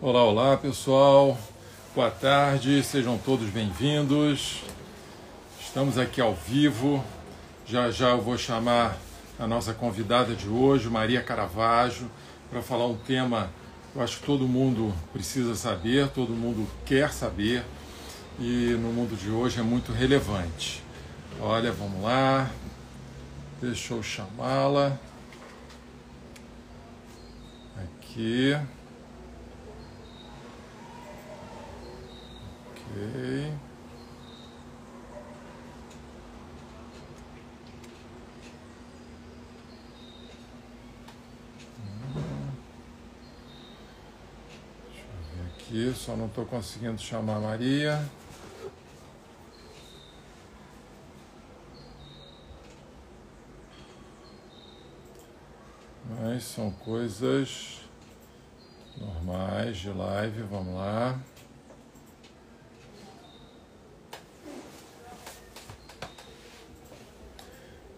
Olá, olá pessoal, boa tarde, sejam todos bem-vindos. Estamos aqui ao vivo. Já já eu vou chamar a nossa convidada de hoje, Maria Caravaggio, para falar um tema que eu acho que todo mundo precisa saber, todo mundo quer saber e no mundo de hoje é muito relevante. Olha, vamos lá, deixa eu chamá-la. Aqui. Ok. aqui, só não estou conseguindo chamar a Maria. Mas são coisas normais de live, vamos lá.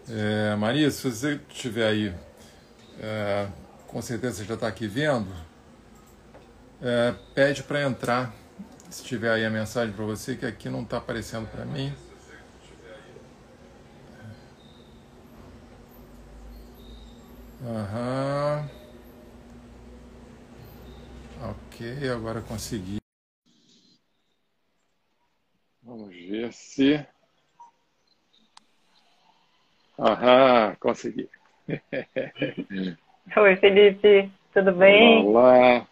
É, Maria, se você estiver aí, é, com certeza já está aqui vendo, é, pede para entrar, se tiver aí a mensagem para você, que aqui não está aparecendo para mim. Aham. Ok, agora consegui. Vamos ver se. Aham, consegui. Oi, Felipe, tudo bem? Olá,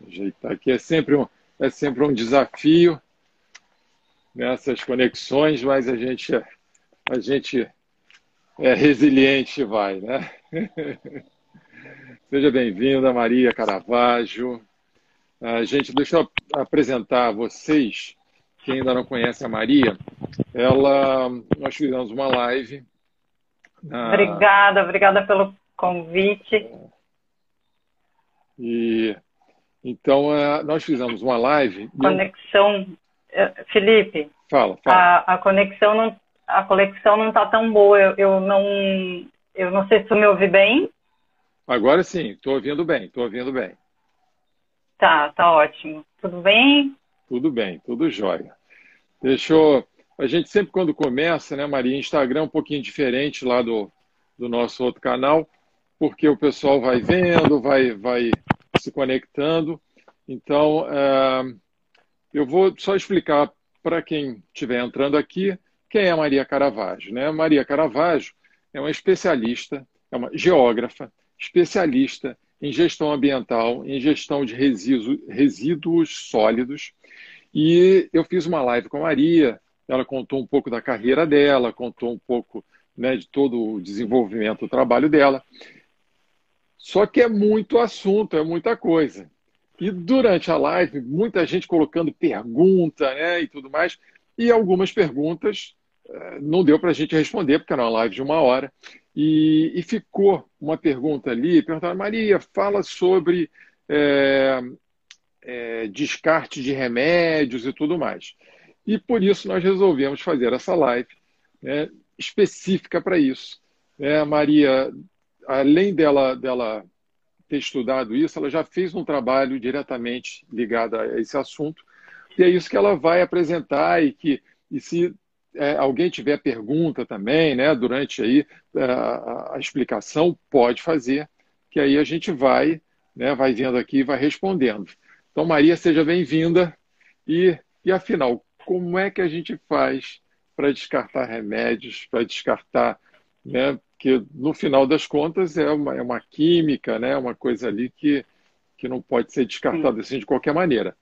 Deixa eu ajeitar aqui. É sempre um, é sempre um desafio nessas conexões, mas a gente, a gente é resiliente e vai, né? Seja bem-vinda, Maria Caravaggio. A gente, deixa eu apresentar a vocês, quem ainda não conhece a Maria, ela, nós fizemos uma live Obrigada, obrigada pelo convite. E então é, nós fizemos uma live. Conexão, é, Felipe. Fala, fala. A, a conexão não, a conexão não está tão boa. Eu, eu, não, eu não sei se tu me ouve bem. Agora sim, estou ouvindo bem, estou ouvindo bem. Tá, tá ótimo. Tudo bem? Tudo bem, tudo jóia. Deixa eu a gente sempre quando começa, né, Maria, Instagram é um pouquinho diferente lá do, do nosso outro canal, porque o pessoal vai vendo, vai, vai se conectando. Então, é, eu vou só explicar para quem estiver entrando aqui quem é a Maria Caravaggio. Né? Maria Caravaggio é uma especialista, é uma geógrafa, especialista em gestão ambiental, em gestão de resíduos, resíduos sólidos. E eu fiz uma live com a Maria ela contou um pouco da carreira dela, contou um pouco né, de todo o desenvolvimento do trabalho dela. Só que é muito assunto, é muita coisa. E durante a live, muita gente colocando pergunta né, e tudo mais, e algumas perguntas eh, não deu para a gente responder, porque era uma live de uma hora. E, e ficou uma pergunta ali, perguntaram, Maria, fala sobre é, é, descarte de remédios e tudo mais. E por isso nós resolvemos fazer essa live né, específica para isso. É, a Maria, além dela, dela ter estudado isso, ela já fez um trabalho diretamente ligado a esse assunto, e é isso que ela vai apresentar e que e se é, alguém tiver pergunta também, né, durante aí é, a, a, explicação, pode fazer, que aí a gente vai, né, vai vendo aqui e vai respondendo. Então, Maria, seja bem-vinda. E, e afinal, como é que a gente faz para descartar remédios, para descartar, né? Que no final das contas é uma, é uma química, né? Uma coisa ali que, que não pode ser descartada assim de qualquer maneira.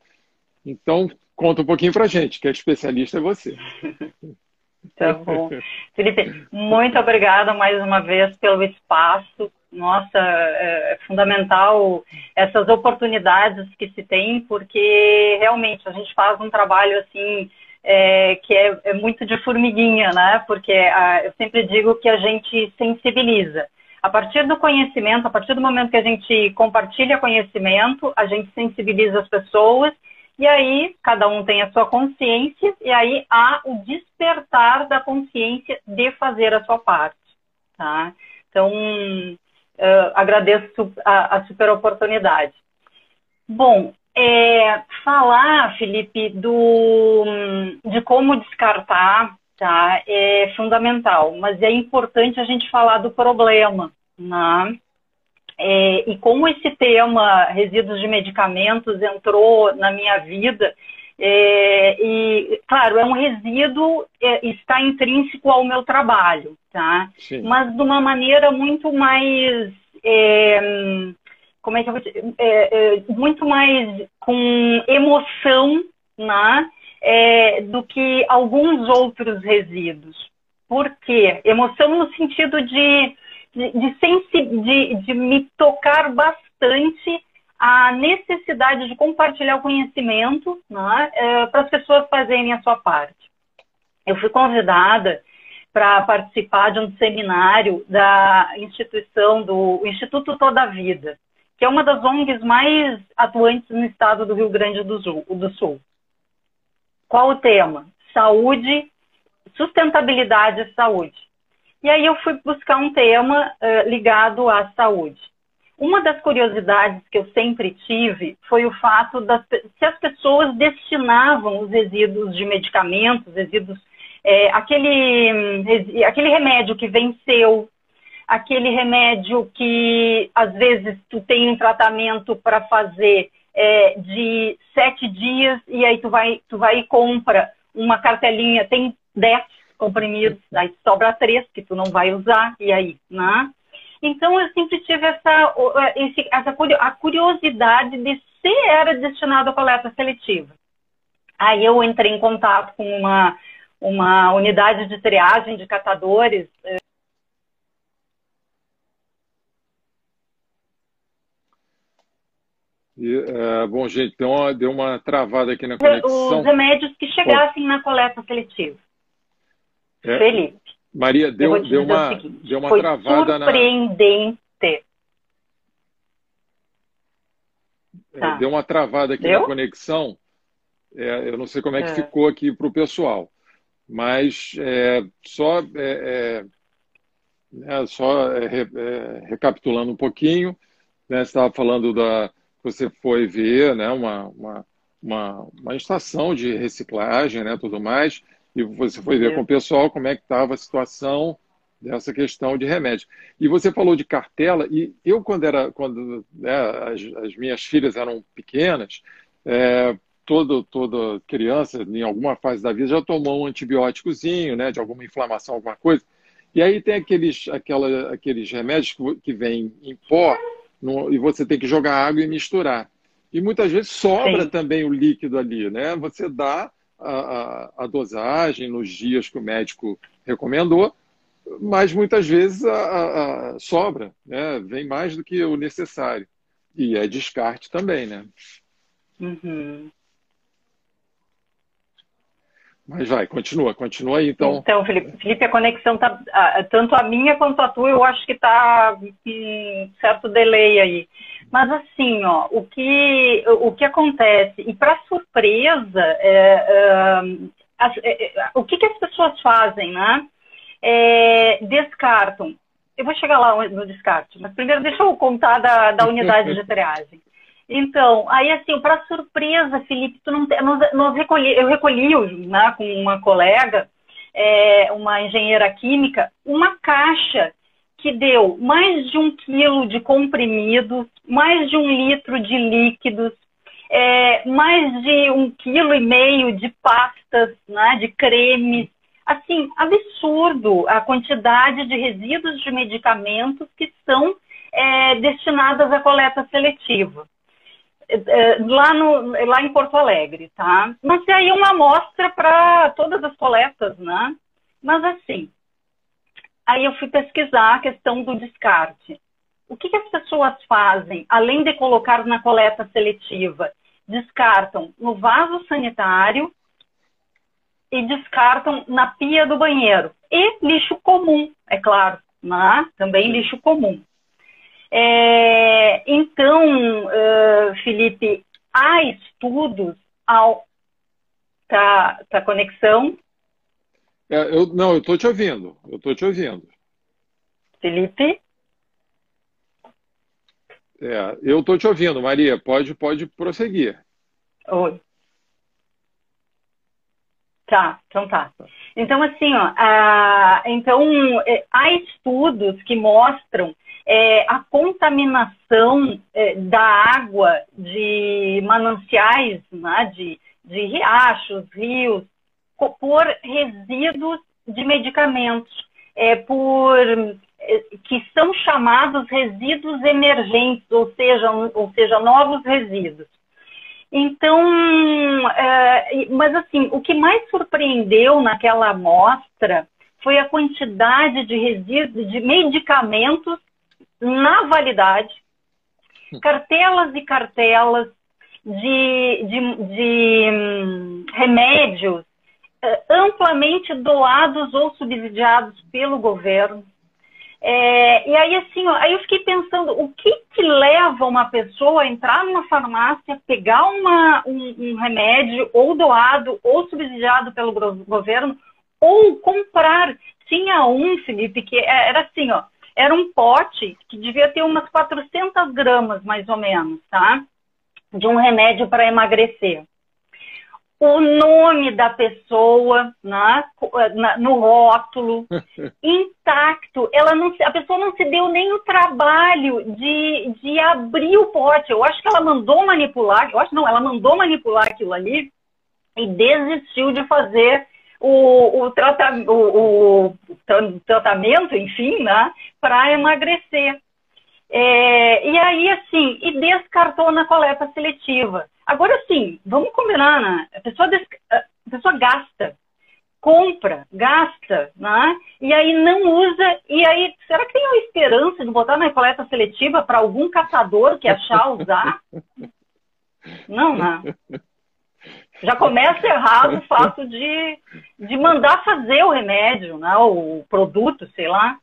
Então, conta um pouquinho para gente, que é especialista é você. Tá bom. Felipe, muito obrigada mais uma vez pelo espaço. Nossa, é, é fundamental essas oportunidades que se tem, porque realmente a gente faz um trabalho assim é, que é, é, muito de formiguinha, né? Porque a, eu sempre digo que a gente sensibiliza. A partir do conhecimento, a partir do momento que a gente compartilha conhecimento, a gente sensibiliza as pessoas e aí cada um tem a sua consciência e aí há o despertar da consciência de fazer a sua parte, tá? Então, uh, agradeço a, a super oportunidade. Bom, é, falar, Felipe, do, de como descartar tá, é fundamental, mas é importante a gente falar do problema. Né? É, e como esse tema, resíduos de medicamentos, entrou na minha vida, é, e, claro, é um resíduo, é, está intrínseco ao meu trabalho, tá? Sim. Mas de uma maneira muito mais é, como é que eu vou dizer, é, é, muito mais com emoção, né, é, do que alguns outros resíduos. Por quê? Emoção no sentido de, de, de, de, de me tocar bastante a necessidade de compartilhar o conhecimento né, é, para as pessoas fazerem a sua parte. Eu fui convidada para participar de um seminário da instituição do Instituto Toda Vida que é uma das ONGs mais atuantes no estado do Rio Grande do Sul. Do Sul. Qual o tema? Saúde, sustentabilidade e saúde. E aí eu fui buscar um tema uh, ligado à saúde. Uma das curiosidades que eu sempre tive foi o fato das se as pessoas destinavam os resíduos de medicamentos, resíduos, é, aquele, aquele remédio que venceu, aquele remédio que às vezes tu tem um tratamento para fazer é, de sete dias e aí tu vai, tu vai e compra uma cartelinha, tem dez comprimidos, aí sobra três que tu não vai usar, e aí, né? Então eu sempre tive essa, esse, essa a curiosidade de se era destinado à coleta seletiva. Aí eu entrei em contato com uma, uma unidade de triagem de catadores E, é, bom, gente, deu uma, deu uma travada aqui na conexão. Os remédios que chegassem na coleta seletiva. É, Felipe. Maria, deu, deu, uma, seguinte, deu uma foi travada surpreendente. na. É, tá. Deu uma travada aqui deu? na conexão. É, eu não sei como é que é. ficou aqui para o pessoal. Mas é, só, né, só recapitulando um pouquinho, né, você estava falando da, você foi ver né, uma, uma, uma, uma estação de reciclagem né, tudo mais, e você foi ver com o pessoal como é que estava a situação dessa questão de remédio. E você falou de cartela, e eu, quando era quando né, as, as, minhas filhas eram pequenas, é, todo, toda criança, em alguma fase da vida, já tomou um antibióticozinho, né, de alguma inflamação, alguma coisa. E aí tem aqueles, aquela, aqueles remédios que, que vêm em pó, no, e você tem que jogar água e misturar. E muitas vezes sobra Sim. também o líquido ali, né? Você dá a, a, a, dosagem nos dias que o médico recomendou, mas muitas vezes a, sobra, né? Vem mais do que o necessário. E é descarte também, né? Uhum. Mas vai, continua, continua aí então. Então, Felipe, Felipe a conexão tá tanto a minha quanto a tua, eu acho que tá com certo delay aí. Mas assim, ó, o que o que acontece e para surpresa, é, é, é, o que, que as pessoas fazem, né? É, descartam. Eu vou chegar lá no descarte, mas primeiro deixa eu contar da, da unidade de triagem. Então, aí assim, para surpresa, Felipe, tu não, nós, nós recolhi, eu recolhi né, com uma colega, é, uma engenheira química, uma caixa que deu mais de um quilo de comprimidos, mais de um litro de líquidos, é, mais de um quilo e meio de pastas, né, de cremes. Assim, absurdo a quantidade de resíduos de medicamentos que são é, destinadas à coleta seletiva. É, lá, no, lá em Porto Alegre, tá? Mas aí uma amostra para todas as coletas, né? Mas assim, aí eu fui pesquisar a questão do descarte. O que, que as pessoas fazem, além de colocar na coleta seletiva? Descartam no vaso sanitário e descartam na pia do banheiro. E lixo comum, é claro, né? também lixo comum. É, então, uh, Felipe, há estudos ao. Tá, tá conexão? É, eu, não, eu estou te ouvindo. Eu estou te ouvindo. Felipe? É, eu estou te ouvindo, Maria. Pode, pode prosseguir. Oi. Tá, então tá. Então, assim, ó, a, então, é, há estudos que mostram é, a contaminação é, da água de mananciais, né, de, de riachos, rios, por resíduos de medicamentos, é, por que são chamados resíduos emergentes, ou seja, ou seja, novos resíduos. Então, é, mas assim, o que mais surpreendeu naquela amostra foi a quantidade de resíduos, de medicamentos na validade, cartelas e cartelas de, de, de hum, remédios é, amplamente doados ou subsidiados pelo governo. É, e aí, assim, ó, aí eu fiquei pensando, o que que leva uma pessoa a entrar numa farmácia, pegar uma, um, um remédio ou doado ou subsidiado pelo governo, ou comprar. Tinha um, Felipe, que é, era assim, ó, era um pote que devia ter umas 400 gramas, mais ou menos, tá? De um remédio para emagrecer o nome da pessoa né, no rótulo, intacto. Ela não, a pessoa não se deu nem o trabalho de, de abrir o pote. Eu acho que ela mandou manipular, eu acho não, ela mandou manipular aquilo ali e desistiu de fazer o, o, trata, o, o tratamento, enfim, né, para emagrecer. É, e aí, assim, e descartou na coleta seletiva. Agora sim, vamos combinar, né? A pessoa, a pessoa gasta, compra, gasta, né? E aí não usa, e aí, será que tem uma esperança de botar na coleta seletiva para algum caçador que achar usar? Não, né? Já começa errado o fato de, de mandar fazer o remédio, né? O produto, sei lá.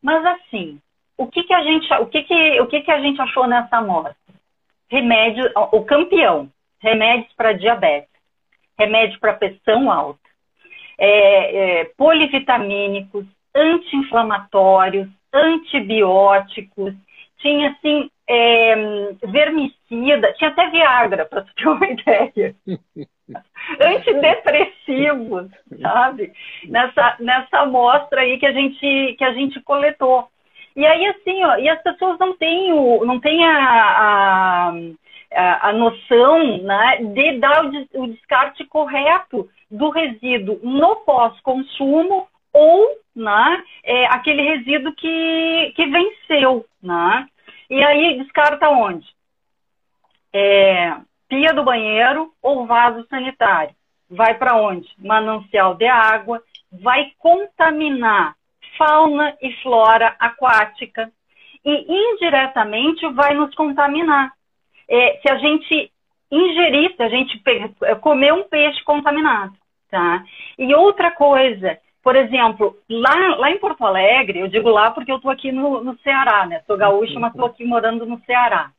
Mas assim, o que, que a gente, o que, que, o que, que a gente achou nessa amostra? Remédio, o campeão, remédios para diabetes, remédio para pressão alta, é, é, polivitamínicos, anti-inflamatórios, antibióticos, tinha assim é, vermicida, tinha até Viagra, para você ter uma ideia. Antidepressivos, sabe? Nessa, nessa amostra aí que a gente, que a gente coletou. E aí, assim, ó, e as pessoas não têm, o, não têm a, a, a noção né, de dar o, o descarte correto do resíduo no pós-consumo ou né, é, aquele resíduo que, que venceu. Né? E aí descarta onde? É, pia do banheiro ou vaso sanitário. Vai para onde? Manancial de água, vai contaminar fauna e flora aquática e indiretamente vai nos contaminar. É, se a gente ingerir, se a gente é, comer um peixe contaminado, tá? E outra coisa, por exemplo, lá, lá em Porto Alegre, eu digo lá porque eu estou aqui no, no Ceará, né? Sou gaúcha, mas estou aqui morando no Ceará.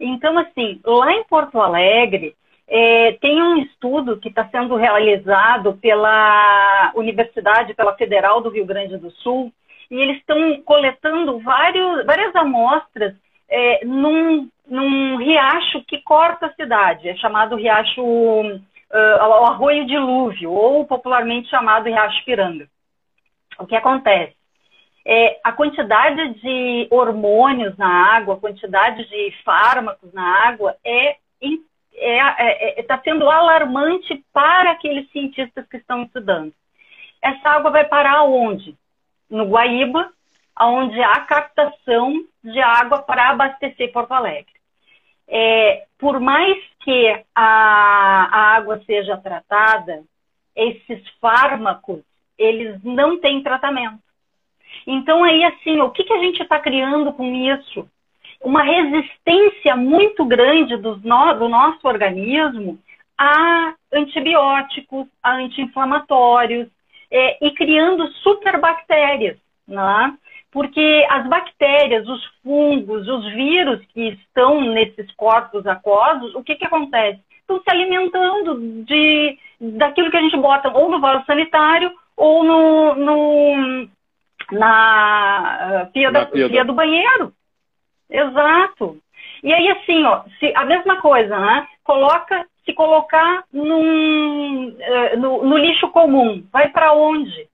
Então, assim, lá em Porto Alegre, é, tem um estudo que está sendo realizado pela Universidade, pela Federal do Rio Grande do Sul, e eles estão coletando vários, várias amostras é, num, num, riacho que corta a cidade, é chamado Riacho uh, o Arroio Dilúvio, ou popularmente chamado Riacho Piranga. O que acontece? É, a quantidade de hormônios na água, a quantidade de fármacos na água é está é, é, é tá sendo alarmante para aqueles cientistas que estão estudando. Essa água vai parar onde? No Guaíba, onde há captação de água para abastecer Porto Alegre. É, por mais que a, a água seja tratada, esses fármacos, eles não têm tratamento. Então, aí, assim, o que, que a gente está criando com isso? Uma resistência muito grande do, no, do nosso organismo a antibióticos, a anti-inflamatórios, é, e criando superbactérias, né? porque as bactérias, os fungos, os vírus que estão nesses corpos aquosos, o que, que acontece? Estão se alimentando de, daquilo que a gente bota ou no vaso sanitário ou no, no na, pia, na da, pia, pia do banheiro. Exato. E aí, assim, ó, se, a mesma coisa, né? Coloca, se colocar num, uh, no, no, lixo comum, vai para onde?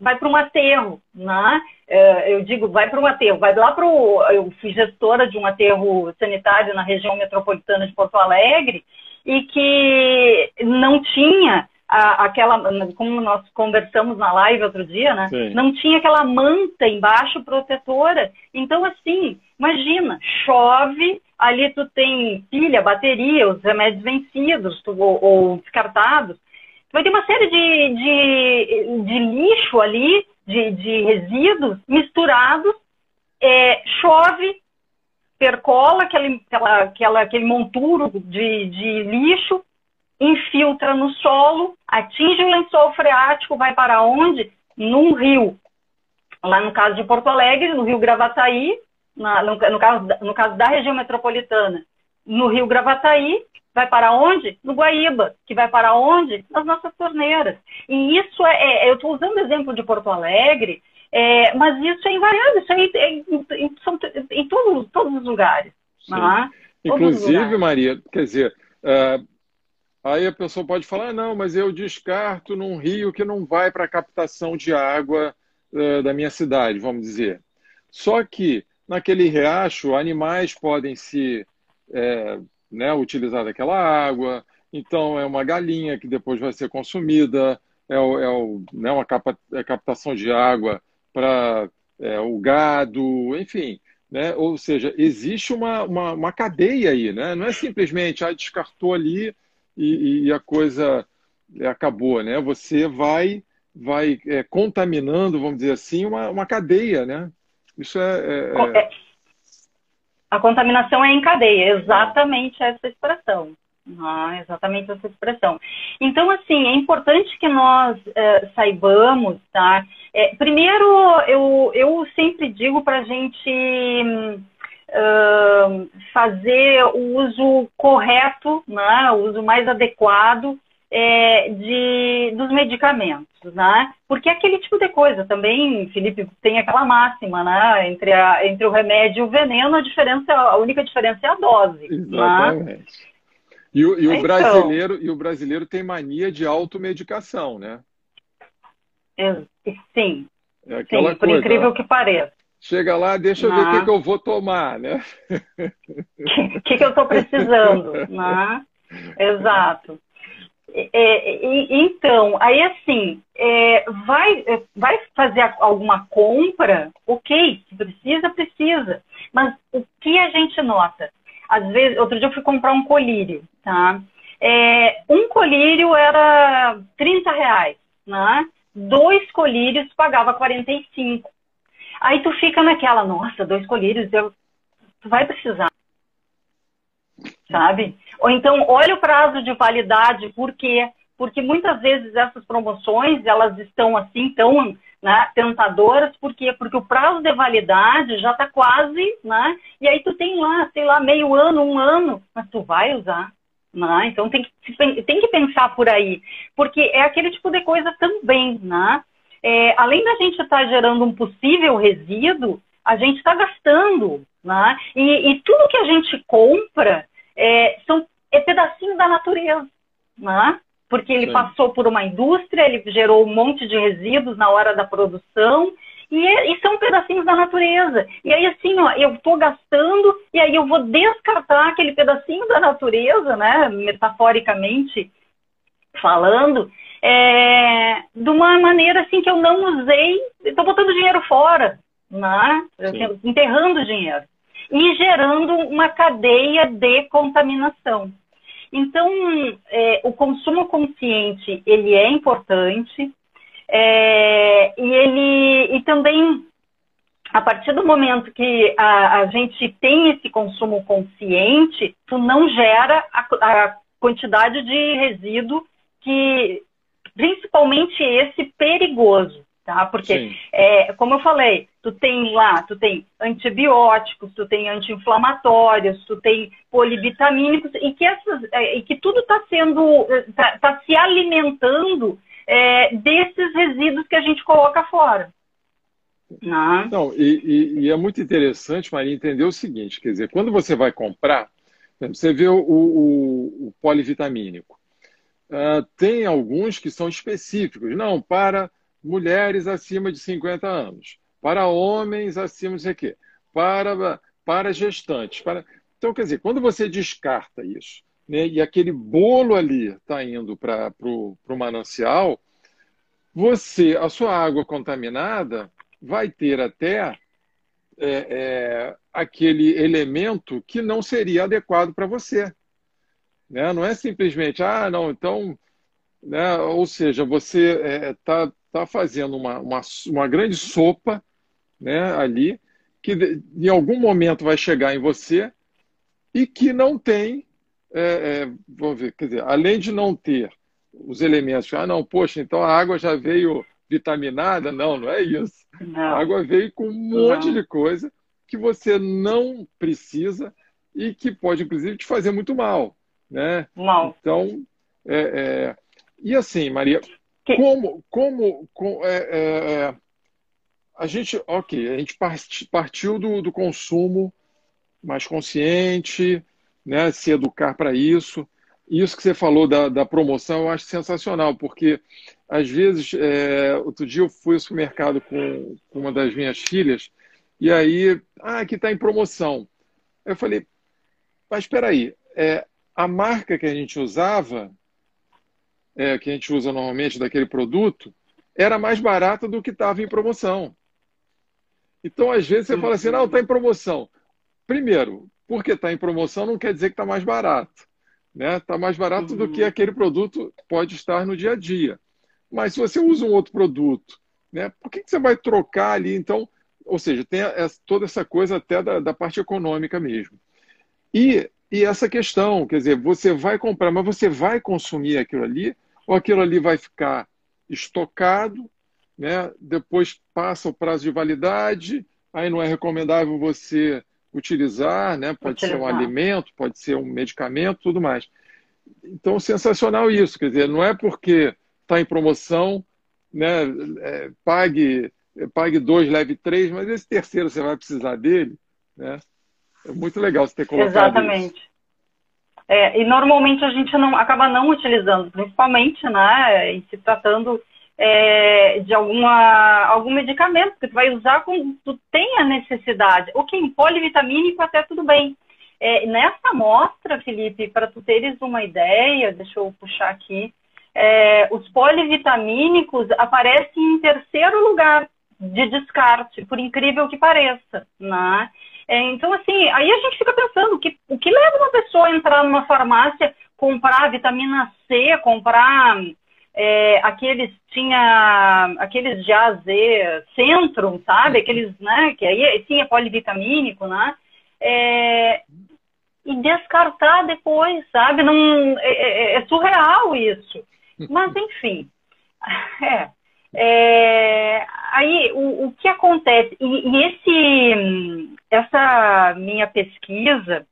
Vai para um aterro, né? Uh, eu digo, vai para um aterro, vai lá para o. Eu fui gestora de um aterro sanitário na região metropolitana de Porto Alegre e que não tinha aquela, como nós conversamos na live outro dia, né? Sim. Não tinha aquela manta embaixo protetora. Então, assim, imagina, chove, ali tu tem pilha, bateria, os remédios vencidos tu, ou, ou, descartados. Tu vai ter uma série de, de, de lixo ali, de, de resíduos misturados. É, chove, percola aquele, aquela, aquela, aquele monturo de, de lixo, infiltra no solo, atinge o lençol freático, vai para onde? Num rio. Lá no caso de Porto Alegre, no rio Gravataí, na, no, no, caso, no caso da região metropolitana, no rio Gravataí, vai para onde? No Guaíba, que vai para onde? Nas nossas torneiras. E isso é, é eu estou usando o exemplo de Porto Alegre, é, mas isso é invariável, isso é, é em, são, em todos, todos os lugares. É? Inclusive, Maria, quer dizer, uh, Aí a pessoa pode falar, ah, não, mas eu descarto num rio que não vai para a captação de água uh, da minha cidade, vamos dizer. Só que naquele riacho, animais podem se é, né, utilizar daquela água, então é uma galinha que depois vai ser consumida, é, o, é o, né, uma capa, é captação de água para é, o gado, enfim. Né? Ou seja, existe uma, uma, uma cadeia aí, né? não é simplesmente, ah, descartou ali, e, e a coisa é, acabou, né? Você vai vai é, contaminando, vamos dizer assim, uma, uma cadeia, né? Isso é, é, é... A contaminação é em cadeia, exatamente essa expressão. Ah, exatamente essa expressão. Então, assim, é importante que nós é, saibamos, tá? É, primeiro, eu, eu sempre digo para a gente fazer o uso correto, né, o uso mais adequado é, de, dos medicamentos, né? Porque é aquele tipo de coisa também, Felipe, tem aquela máxima, né? Entre, a, entre o remédio e o veneno, a diferença, a única diferença é a dose. Né? Exatamente. Né? E, o, e o então, brasileiro, e o brasileiro tem mania de automedicação, né? Sim. É sim, por coisa, incrível ó. que pareça. Chega lá, deixa eu ver o que, ah. que, eu vou tomar, né? O que, que, eu estou precisando, né? Exato. É, então, aí assim, é, vai, é, vai fazer alguma compra, ok, se precisa, precisa. Mas o que a gente nota? Às vezes, outro dia eu fui comprar um colírio, tá? É, um colírio era 30 reais, né? Dois colírios pagava 45. Aí tu fica naquela, nossa, dois colírios, eu, tu vai precisar. Sabe? Ou então, olha o prazo de validade, por quê? Porque muitas vezes essas promoções, elas estão assim, tão né, tentadoras, por quê? Porque o prazo de validade já está quase, né? E aí tu tem lá, sei lá, meio ano, um ano, mas tu vai usar. Né? Então tem que, tem que pensar por aí, porque é aquele tipo de coisa também, né? é, além da gente estar tá gerando um possível resíduo, a gente está gastando. Né? E, e, tudo que a gente compra é, são, é pedacinho da natureza. Né? Porque ele Sim. passou por uma indústria, ele gerou um monte de resíduos na hora da produção, e, é, e, são pedacinhos da natureza. E aí, assim, ó, eu estou gastando, e aí eu vou descartar aquele pedacinho da natureza, né, metaforicamente falando, é, de uma maneira assim que eu não usei, estou botando dinheiro fora, né? enterrando dinheiro e gerando uma cadeia de contaminação. Então, é, o consumo consciente ele é importante é, e ele e também a partir do momento que a, a, gente tem esse consumo consciente, tu não gera a, a quantidade de resíduo que principalmente esse perigoso, tá? Porque, é, como eu falei, tu tem lá, tu tem antibióticos, tu tem anti-inflamatórios, tu tem polivitamínicos e que, essas, é, e que tudo está sendo, está tá se alimentando é, desses resíduos que a gente coloca fora. Não, Não e, e, e, é muito interessante, Maria, entender o seguinte, quer dizer, quando você vai comprar, você vê o, o, o polivitamínico. Uh, tem alguns que são específicos. Não, para mulheres acima de 50 anos, para homens acima de quê, para, para gestantes. Para... Então, quer dizer, quando você descarta isso, né, e aquele bolo ali está indo para o manancial, você, a sua água contaminada vai ter até é, é, aquele elemento que não seria adequado para você. Né? Não é simplesmente, ah, não, então. Né? Ou seja, você está é, tá, tá fazendo uma, uma, uma grande sopa né, ali, que em algum momento vai chegar em você e que não tem, é, é, vamos ver, quer dizer, além de não ter os elementos, ah, não, poxa, então a água já veio vitaminada? Não, não é isso. Não. A água veio com um monte não. de coisa que você não precisa e que pode, inclusive, te fazer muito mal. Né? Não. Então, é, é... e assim, Maria, que... como, como, com, é, é, é, a gente, ok, a gente partiu do, do consumo mais consciente, né, se educar para isso. Isso que você falou da, da promoção eu acho sensacional, porque às vezes, é, outro dia eu fui ao supermercado com, com uma das minhas filhas, e aí, ah, aqui está em promoção. Eu falei, mas espera aí, é, a marca que a gente usava, é, que a gente usa normalmente daquele produto, era mais barata do que estava em promoção. Então, às vezes, você fala assim, não, está em promoção. Primeiro, porque está em promoção não quer dizer que está mais barato. Está né? Tá mais barato uhum. do que uhum. aquele produto pode estar no dia a dia. Mas se você usa um outro produto, né, por que, que você vai trocar ali? Então, ou seja, tem toda essa coisa até da, da parte econômica mesmo. E, e essa questão, quer dizer, você vai comprar, mas você vai consumir aquilo ali, ou aquilo ali vai ficar estocado, né? depois passa o prazo de validade, aí não é recomendável você utilizar, né? Pode utilizar. ser um alimento, pode ser um medicamento, tudo mais. Então, sensacional isso. Quer dizer, não é porque está em promoção, né? É, pague, pague dois, leve três, mas esse terceiro você vai precisar dele, né? É muito legal você ter colocado Exatamente. Isso. É, e normalmente a gente não acaba não utilizando, principalmente, né, em se tratando é, de alguma, algum medicamento que tu vai usar quando tu tem a necessidade. Ok, polivitamínico até tudo bem. É, nessa amostra, Felipe, para tu teres uma ideia, deixa eu puxar aqui, é, os polivitamínicos aparecem em terceiro lugar de descarte, por incrível que pareça, né? É, então, assim, aí a gente fica pensando, que, o que leva uma pessoa a entrar numa farmácia, comprar vitamina C, comprar é, aqueles tinha aqueles Z, Centrum, sabe? Aqueles, né? Que aí é polivitamínico, né? É, e descartar depois, sabe? Não, é, é, é surreal isso. Mas enfim, é, é, aí o, o, que acontece e, e esse essa minha pesquisa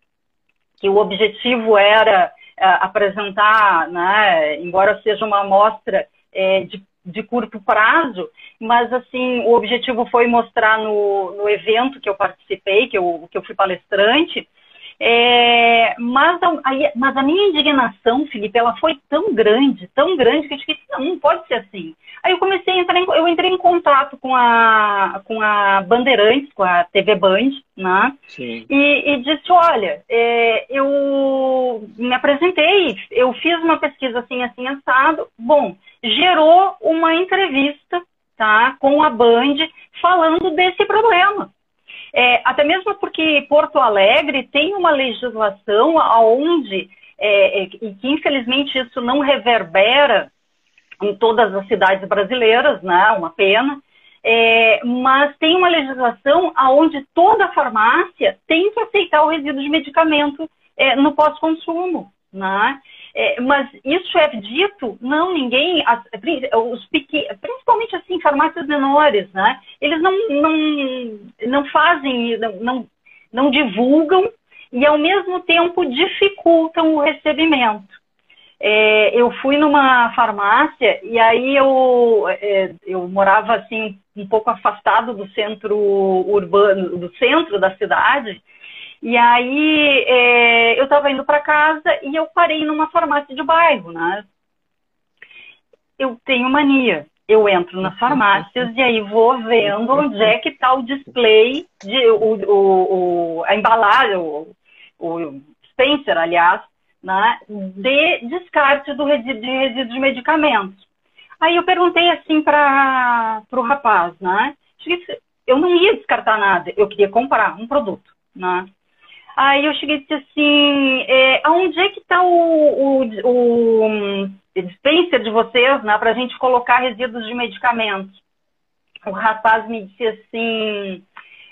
que o objetivo era é, apresentar, né, embora seja uma amostra é, de, de, curto prazo, mas assim o objetivo foi mostrar no, no evento que eu participei, que eu, que eu fui palestrante, é, mas, a, mas, a, minha indignação, Felipe, ela foi tão grande, tão grande, que eu disse, não, não pode ser assim. Aí eu comecei a entrar em, eu entrei em contato com a, com a Bandeirantes, com a TV Band, né? Sim. E, e disse, olha, é, eu me apresentei, eu fiz uma pesquisa assim, assim, assado. Bom, gerou uma entrevista, tá, com a Band, falando desse problema. É, até mesmo porque Porto Alegre tem uma legislação onde, é, é, e que infelizmente isso não reverbera em todas as cidades brasileiras, né? Uma pena. É, mas tem uma legislação onde toda farmácia tem que aceitar o resíduo de medicamento é, no pós-consumo, né? É, mas isso é dito? Não, ninguém, as, os principalmente assim, farmácias menores, né? Eles não, não, não fazem, não, não, não divulgam e ao mesmo tempo dificultam o recebimento. é, eu fui numa farmácia e aí eu, é, eu morava assim um pouco afastado do centro urbano, do centro da cidade. E aí é, eu estava indo para casa e eu parei numa farmácia de bairro, né? Eu tenho mania. Eu entro nas farmácias e aí vou vendo onde é que está o display, de, o, o, o a embalagem, o, o Spencer, aliás, né, de descarte do resíduo, de resíduos de medicamentos. Aí eu perguntei assim para o rapaz, né? Eu não ia descartar nada, eu queria comprar um produto, né? Aí eu cheguei e disse assim, é, aonde é que está o, o, o dispenser de vocês, né, para a gente colocar resíduos de medicamentos? O rapaz me disse assim,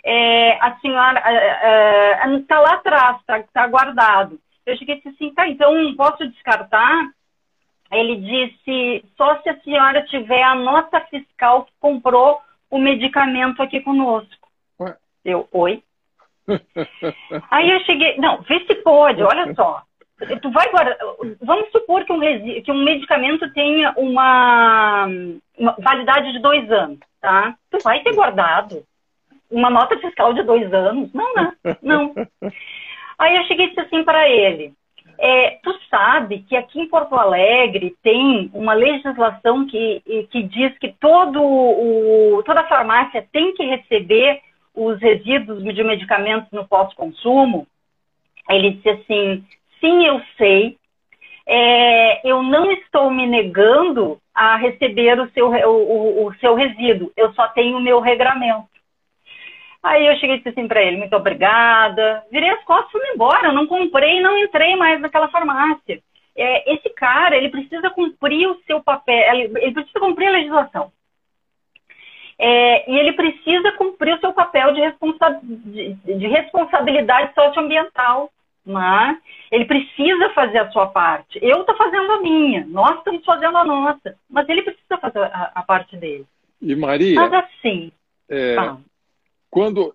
é, a senhora está é, é, tá lá atrás, está tá guardado. Eu cheguei e disse assim, tá, então posso descartar? Ele disse, só se a senhora tiver a nota fiscal que comprou o medicamento aqui conosco. Eu, oi? Aí eu cheguei, não, vê se pode, olha só. Tu vai guardar, vamos supor que um, que um medicamento tenha uma, uma validade de dois anos, tá? Tu vai ter guardado uma nota fiscal de dois anos? Não, não, não. Aí eu cheguei e disse assim para ele: é, tu sabe que aqui em Porto Alegre tem uma legislação que, que diz que todo o, toda farmácia tem que receber os resíduos de medicamentos no pós-consumo? Ele disse assim: sim, eu sei. É, eu não estou me negando a receber o seu, o, o, o seu resíduo, eu só tenho o meu regramento. Aí eu cheguei e disse assim para ele, muito obrigada. Virei as costas e fui embora. Eu não comprei, não entrei mais naquela farmácia. É, esse cara, ele precisa cumprir o seu papel, ele, ele precisa cumprir a legislação. É, e ele precisa cumprir o seu papel de, responsa de, de responsabilidade socioambiental. Né? ele precisa fazer a sua parte. Eu estou fazendo a minha, nós estamos fazendo a nossa, mas ele precisa fazer a, a parte dele. E Maria. Mas assim. É, quando.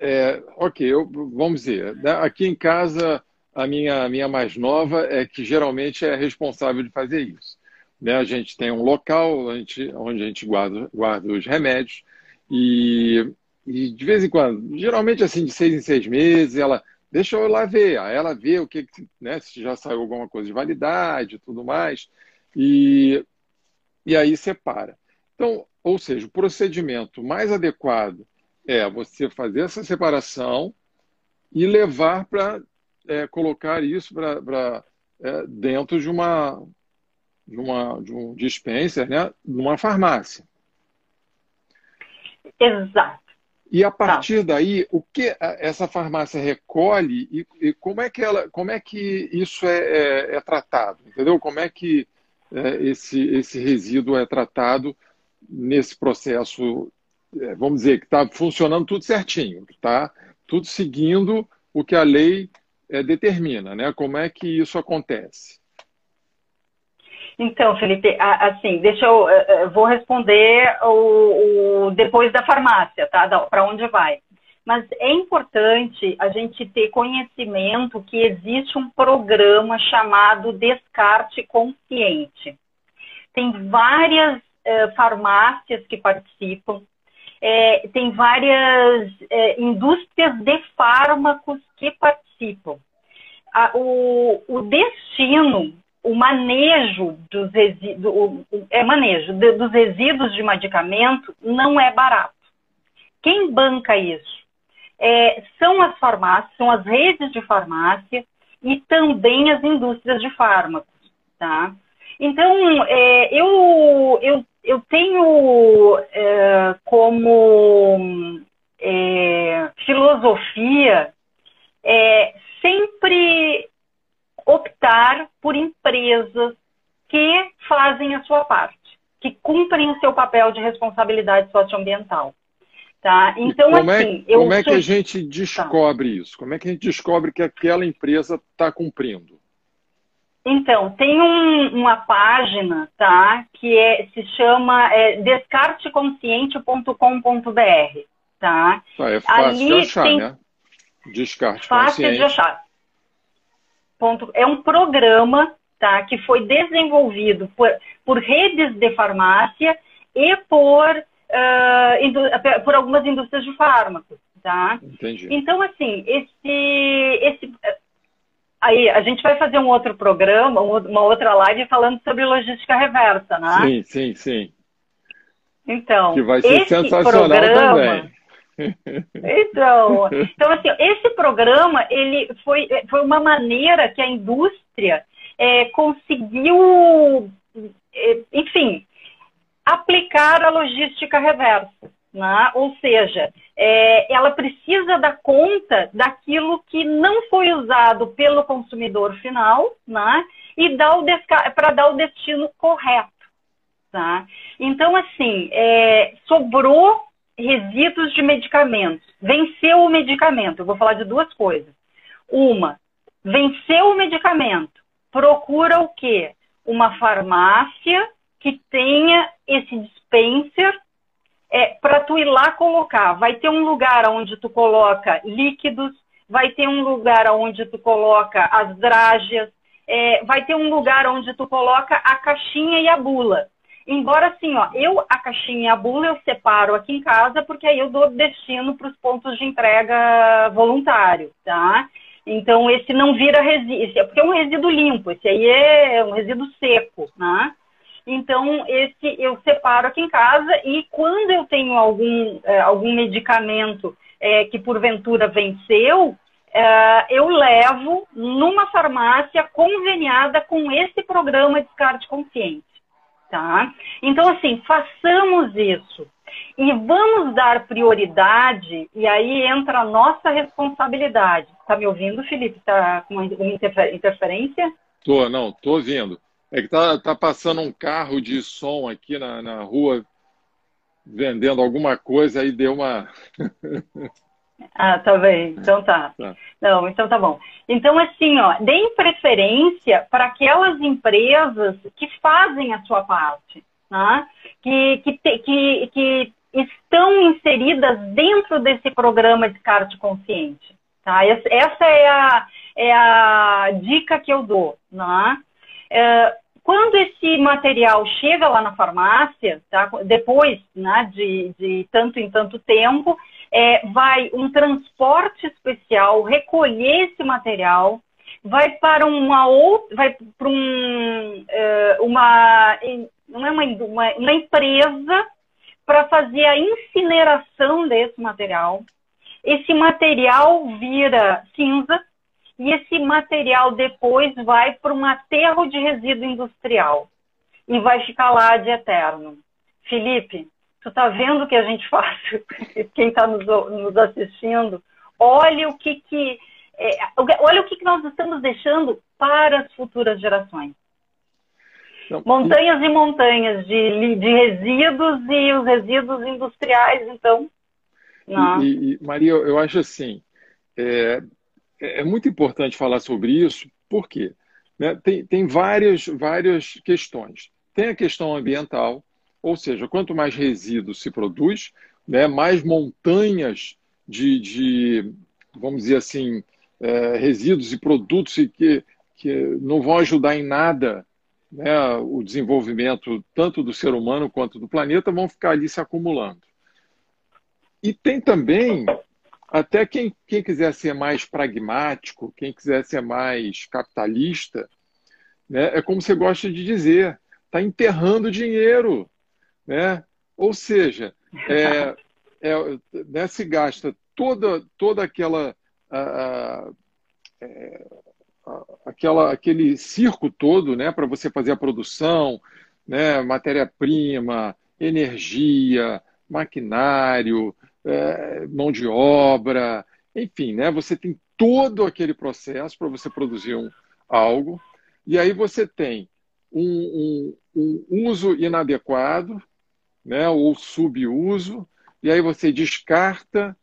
É, ok, eu, vamos dizer, né, aqui em casa, a minha, a minha mais nova é que geralmente é responsável de fazer isso. Né? A gente tem um local gente, onde a gente guarda, guarda os remédios e, e, de vez em quando, geralmente assim, de seis em seis meses, ela deixa eu lá ver, aí ela vê o que, né, se já saiu alguma coisa de validade e tudo mais, e, e aí separa. Então, ou seja, o procedimento mais adequado é você fazer essa separação e levar para é, colocar isso para é, dentro de uma, de um dispenser, né, numa farmácia. Exato. E a partir tá. daí, o que essa farmácia recolhe e, e, como é que ela, como é que isso é, é, é tratado, entendeu? Como é que é, esse esse resíduo é tratado nesse processo é, vamos dizer, que está funcionando tudo certinho, está tudo seguindo o que a lei é, determina, né? Como é que isso acontece? Então, Felipe, assim, deixa eu, é, é, vou responder o, o depois da farmácia, tá? Para onde vai. Mas é importante a gente ter conhecimento que existe um programa chamado Descarte Consciente. Tem várias eh, farmácias que participam, é, tem várias é, indústrias de fármacos que participam. A, o, o, destino, o manejo dos resíduos, é manejo de, dos resíduos de medicamento não é barato. Quem banca isso? É, são as farmácias, são as redes de farmácia e também as indústrias de fármacos, tá? Então, é, eu, eu eu tenho é, como é, filosofia é, sempre optar por empresas que fazem a sua parte, que cumprem o seu papel de responsabilidade socioambiental. Tá? Então, como é assim, é, como é que a gente descobre tá. isso? Como é que a gente descobre que aquela empresa está cumprindo? Então, tem um, uma página, tá? Que é, se chama é, descarteconsciente.com.br, tá? Ah, é fácil Ali de achar, tem... né? Descarte Fácil de achar. Ponto... É um programa tá? que foi desenvolvido por, por redes de farmácia e por, uh, por algumas indústrias de fármacos. Tá? Entendi. Então, assim, esse, esse, aí a gente vai fazer um outro programa, uma outra live falando sobre logística reversa, né? Sim, sim, sim. Então, que vai ser sensacional programa, também. Então, então assim, esse programa ele foi, foi uma maneira que a indústria é, conseguiu, é, enfim, aplicar a logística reversa. Né? Ou seja, é, ela precisa dar conta daquilo que não foi usado pelo consumidor final né? e para dar o destino correto. Tá? Então, assim, é, sobrou resíduos de medicamentos. Venceu o medicamento. Eu vou falar de duas coisas. Uma, venceu o medicamento. Procura o quê? Uma farmácia que tenha esse dispenser é, para tu ir lá colocar. Vai ter um lugar onde tu coloca líquidos, vai ter um lugar onde tu coloca as drágeas, é, vai ter um lugar onde tu coloca a caixinha e a bula. Embora assim, ó, eu a caixinha e a bula eu separo aqui em casa, porque aí eu dou destino para os pontos de entrega voluntário, tá? Então esse não vira resíduo, porque é um resíduo limpo, esse aí é um resíduo seco, né? Então esse eu separo aqui em casa e quando eu tenho algum, é, algum medicamento é, que porventura venceu, é, eu levo numa farmácia conveniada com esse programa de descarte consciente tá? Então, assim, façamos isso. E vamos dar prioridade, e aí entra a nossa responsabilidade. Tá me ouvindo, Felipe? Tá com uma interferência? Tô, não, tô ouvindo. É que tá, tá passando um carro de som aqui na, na rua vendendo alguma coisa, aí deu uma. Ah, tá bem. Então tá. tá. Não, então tá bom. Então, assim, ó, deem preferência para aquelas empresas que fazem a sua parte, né? que, que, te, que, que estão inseridas dentro desse programa de carte consciente. Tá? Essa é a, é a dica que eu dou. Né? É, quando esse material chega lá na farmácia, tá? depois né, de, de tanto em tanto tempo, é, vai um transporte especial recolher esse material, vai para uma outra, vai para um, uh, uma, não é uma, uma, uma empresa para fazer a incineração desse material. Esse material vira cinza e esse material depois vai para um aterro de resíduo industrial e vai ficar lá de eterno. Felipe, tu tá vendo o que a gente faz, quem está nos, nos, assistindo, olha o que que é, olha o que, que nós estamos deixando para as futuras gerações. Não, montanhas e... montanhas de, de resíduos e os resíduos industriais, então. Não. E, e, Maria, eu acho assim, é, é muito importante falar sobre isso, porque né, tem, tem várias, várias questões. Tem a questão ambiental, ou seja, quanto mais resíduo se produz, né, mais montanhas de, de vamos dizer assim, é, resíduos e produtos que, que não vão ajudar em nada né, o desenvolvimento tanto do ser humano quanto do planeta vão ficar ali se acumulando. E tem também, até quem, quem quiser ser mais pragmático, quem quiser ser mais capitalista, né, é como você gosta de dizer, está enterrando dinheiro. Né? Ou seja, é, é, né, se gasta toda, toda aquela, a, a, é, aquela aquele circo todo né, para você fazer a produção, né, matéria-prima, energia, maquinário, é, mão de obra, enfim, né, você tem todo aquele processo para você produzir um, algo, e aí você tem um, um, um uso inadequado, né, ou subuso, e aí você descarta,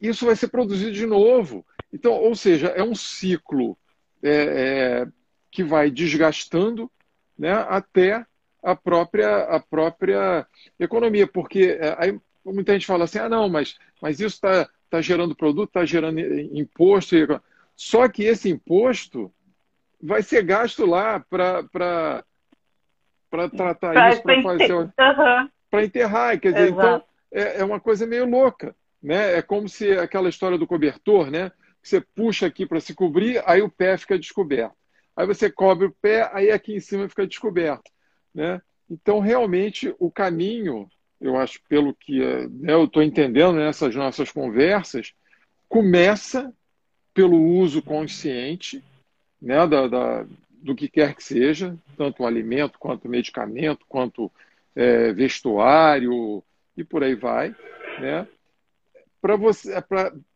isso vai ser produzido de novo. Então, ou seja, é um ciclo é, é, que vai desgastando né, até a própria, a própria economia, porque é, aí muita gente fala assim, ah, não, mas, mas isso está tá gerando produto, está gerando imposto. Só que esse imposto vai ser gasto lá para tratar pra, isso, para fazer. Uhum. Para enterrar. Quer dizer, então é, é uma coisa meio louca. Né? É como se aquela história do cobertor, né? Você puxa aqui para se cobrir, aí o pé fica descoberto. Aí você cobre o pé, aí aqui em cima fica descoberto. Né? Então, realmente, o caminho, eu acho, pelo que né, eu estou entendendo nessas nossas conversas, começa pelo uso consciente né, da, da, do que quer que seja, tanto alimento, quanto medicamento, quanto é, vestuário e por aí vai, né, para você,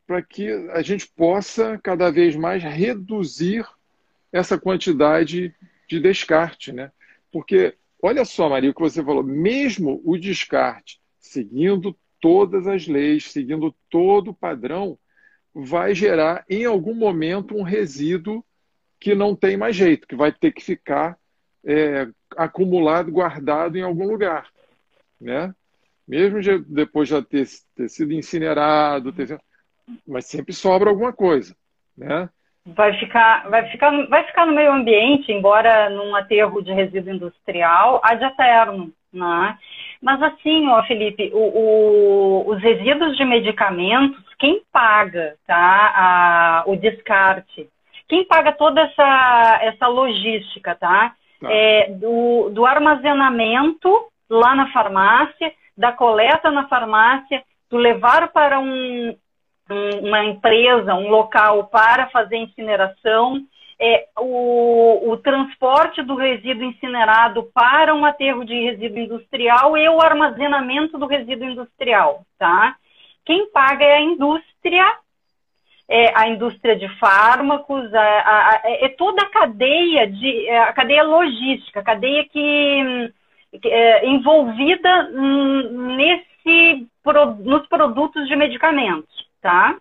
para que a gente possa cada vez mais reduzir essa quantidade de descarte, né? Porque olha só, Maria, o que você falou, mesmo o descarte, seguindo todas as leis, seguindo todo o padrão, vai gerar em algum momento um resíduo que não tem mais jeito, que vai ter que ficar é, acumulado, guardado em algum lugar, né? Mesmo de, depois de já ter, ter sido incinerado, ter, mas sempre sobra alguma coisa, né? vai ficar, vai ficar, vai ficar no meio ambiente, embora num aterro de resíduo industrial, ad eterno, né? Mas assim, ó, Felipe, o, o, os resíduos de medicamentos, quem paga, tá? A, o descarte, quem paga toda essa, essa logística, tá? tá. É, do, do armazenamento lá na farmácia, da coleta na farmácia, do levar para um, uma empresa, um local para fazer incineração, é, o, o, transporte do resíduo incinerado para um aterro de resíduo industrial e o armazenamento do resíduo industrial, tá? Quem paga é a indústria, é a indústria de fármacos, a, a, a, é toda a cadeia de é, a cadeia logística, a cadeia que, que é envolvida nesse nos produtos de medicamentos tá?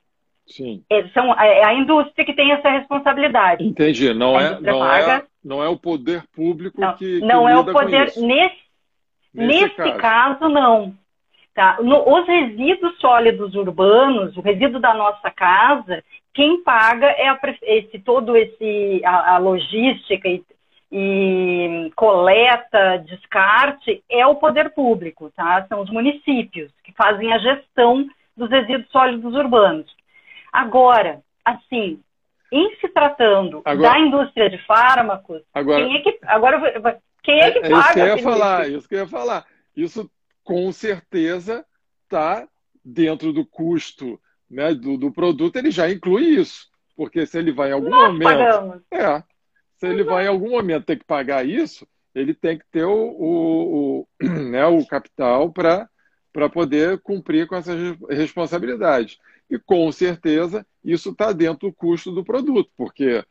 Sim. É, são, é a indústria que tem essa responsabilidade. Entendi. Não, é, não, é, não é o poder público não, que, que Não é o poder. Nesse, nesse, nesse caso. caso. não. Tá? No, os resíduos sólidos urbanos, o resíduo da nossa casa, quem paga é a, esse, todo esse a, a logística e, e, coleta, descarte é o poder público, tá? São os municípios que fazem a gestão dos resíduos sólidos urbanos. Agora, assim, em se tratando agora, da indústria de fármacos, agora, quem é que, agora, quem é que é, paga? Isso que eu ia falar, isso que eu ia falar. Isso com certeza está dentro do custo né, do, do, produto, ele já inclui isso. Porque se ele vai em algum Nós momento. Pagamos. É. Se ele vai em algum momento ter que pagar isso, ele tem que ter o, o, o né, o capital para poder cumprir com essas responsabilidades. E com certeza isso está dentro do custo do produto, porque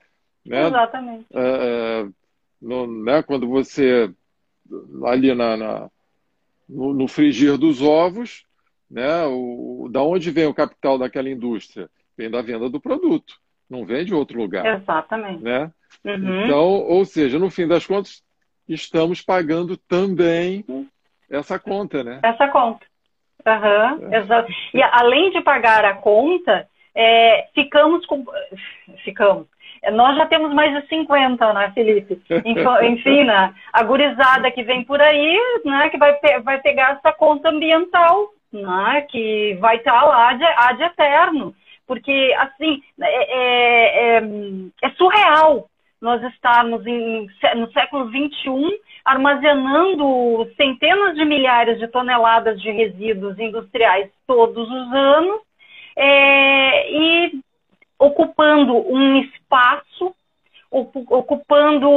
né, Exatamente. É, é, no, né, quando você ali na, na no, no, frigir dos ovos, né, o, da onde vem o capital daquela indústria? Vem da venda do produto, não vem de outro lugar. Exatamente. Né? Uhum. Então, ou seja, no fim das contas, estamos pagando também essa conta, né? Essa conta. Uhum, exato. E além de pagar a conta, é, ficamos com. Ficamos. Nós já temos mais de 50, né, Felipe? Enfim, né, a gurizada que vem por aí, né, que vai, vai pegar essa conta ambiental, né, que vai estar lá de, ad eterno. Porque, assim, é, é, é, é surreal nós estarmos em, no século XXI armazenando centenas de milhares de toneladas de resíduos industriais todos os anos é, e ocupando um espaço, ocupando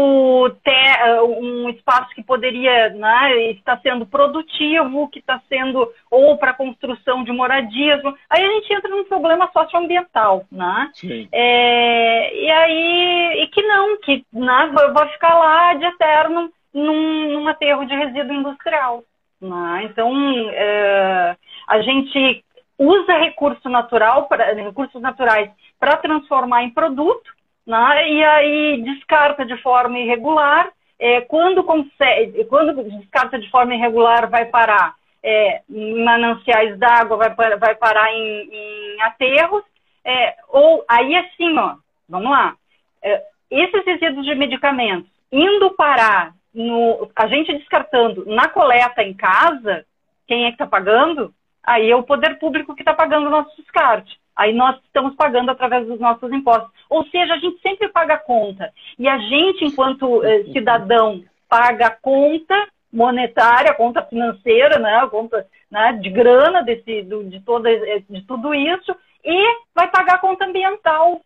um espaço que poderia né, estar sendo produtivo, que está sendo ou para construção de moradias. Aí a gente entra num problema socioambiental, né? É, e aí, e que não, que né, vai ficar lá de eterno num, num aterro de resíduo industrial. Né? Então, é, a gente usa recurso natural pra, recursos naturais para transformar em produto, né? e aí descarta de forma irregular. É, quando, consegue, quando descarta de forma irregular, vai parar é, em mananciais d'água, vai, vai parar em, em aterros. É, ou aí assim, ó, vamos lá. É, esses resíduos de medicamentos indo parar, no, a gente descartando na coleta em casa, quem é que está pagando? Aí é o poder público que está pagando o nosso descarte. Aí nós estamos pagando através dos nossos impostos. Ou seja, a gente sempre paga a conta. E a gente, enquanto eh, cidadão, paga a conta monetária, a conta financeira, né, a conta né, de grana desse, do, de, toda, eh, de tudo isso, e vai pagar a conta ambiental,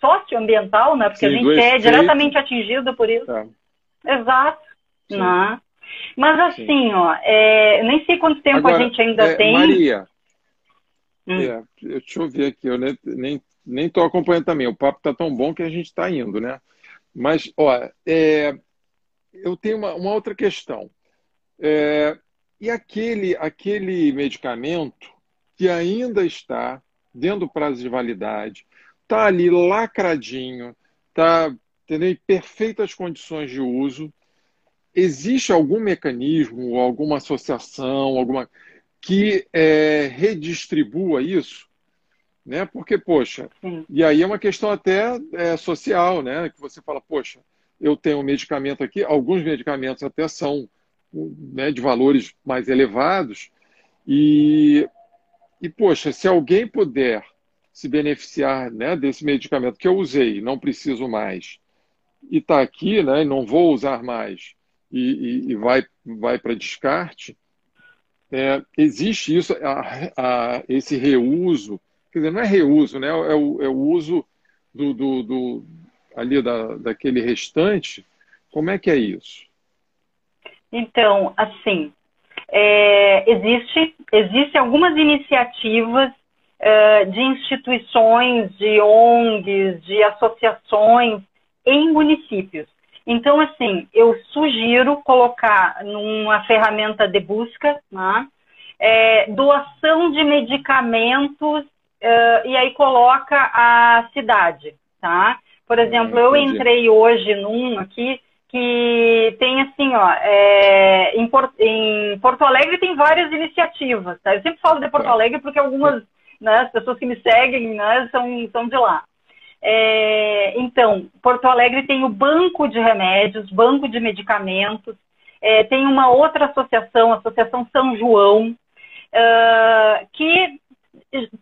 socioambiental, né, porque Sim, a gente é diretamente atingido por isso. Tá. Exato. Né? Mas assim, Sim. ó, é, nem sei quanto tempo Agora, a gente ainda é, tem. Maria, hum. é, deixa eu ver aqui, eu nem, nem, nem tô acompanhando também. O papo tá tão bom que a gente está indo, né? Mas, ó, é, eu tenho uma, uma outra questão. É, e aquele, aquele medicamento que ainda está dentro do prazo de validade, está ali lacradinho, está em perfeitas condições de uso. Existe algum mecanismo, alguma associação, alguma que é, redistribua isso? Né? Porque, poxa, Sim. e aí é uma questão até é, social, né? Que você fala, poxa, eu tenho um medicamento aqui, alguns medicamentos até são né, de valores mais elevados, e, e, poxa, se alguém puder se beneficiar né, desse medicamento que eu usei, não preciso mais, e está aqui, né, não vou usar mais, e, e, e vai, vai para descarte, é, existe isso, a, a, esse reuso, quer dizer, não é reuso, né, é, o, é o uso do, do, do ali da, daquele restante, como é que é isso? Então, assim, é, existe, existem algumas iniciativas é, de instituições, de ONGs, de associações em municípios. Então, assim, eu sugiro colocar numa ferramenta de busca, né, é, doação de medicamentos é, e aí coloca a cidade, tá? Por exemplo, eu entrei hoje num aqui que tem assim, ó, é, em, Porto, em, Porto Alegre tem várias iniciativas, tá? Eu sempre falo de Porto tá. Alegre porque algumas, né, as pessoas que me seguem, né, são, são de lá. É, então, Porto Alegre tem o banco de remédios, banco de medicamentos, é, tem uma outra associação, a Associação São João, uh, que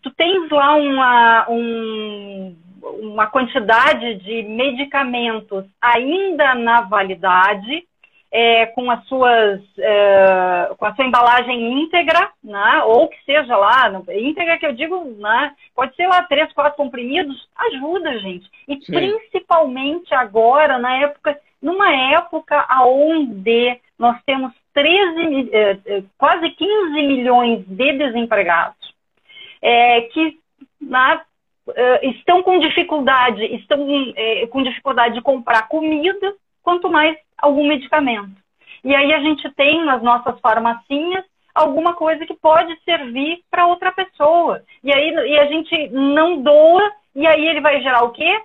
tu tens lá uma, um uma quantidade de medicamentos ainda na validade, é, com as suas é, com a sua embalagem íntegra, né? ou que seja lá, íntegra que eu digo, né? pode ser lá três, quatro comprimidos, ajuda, gente. E Sim. principalmente agora, na época, numa época onde nós temos 13, é, é, quase 15 milhões de desempregados, é, que né, uh, estão com dificuldade, estão com dificuldade de comprar comida, quanto mais algum medicamento. E aí a gente tem nas nossas farmacinhas alguma coisa que pode servir para outra pessoa. E aí e a gente não doa, e aí ele vai gerar o quê?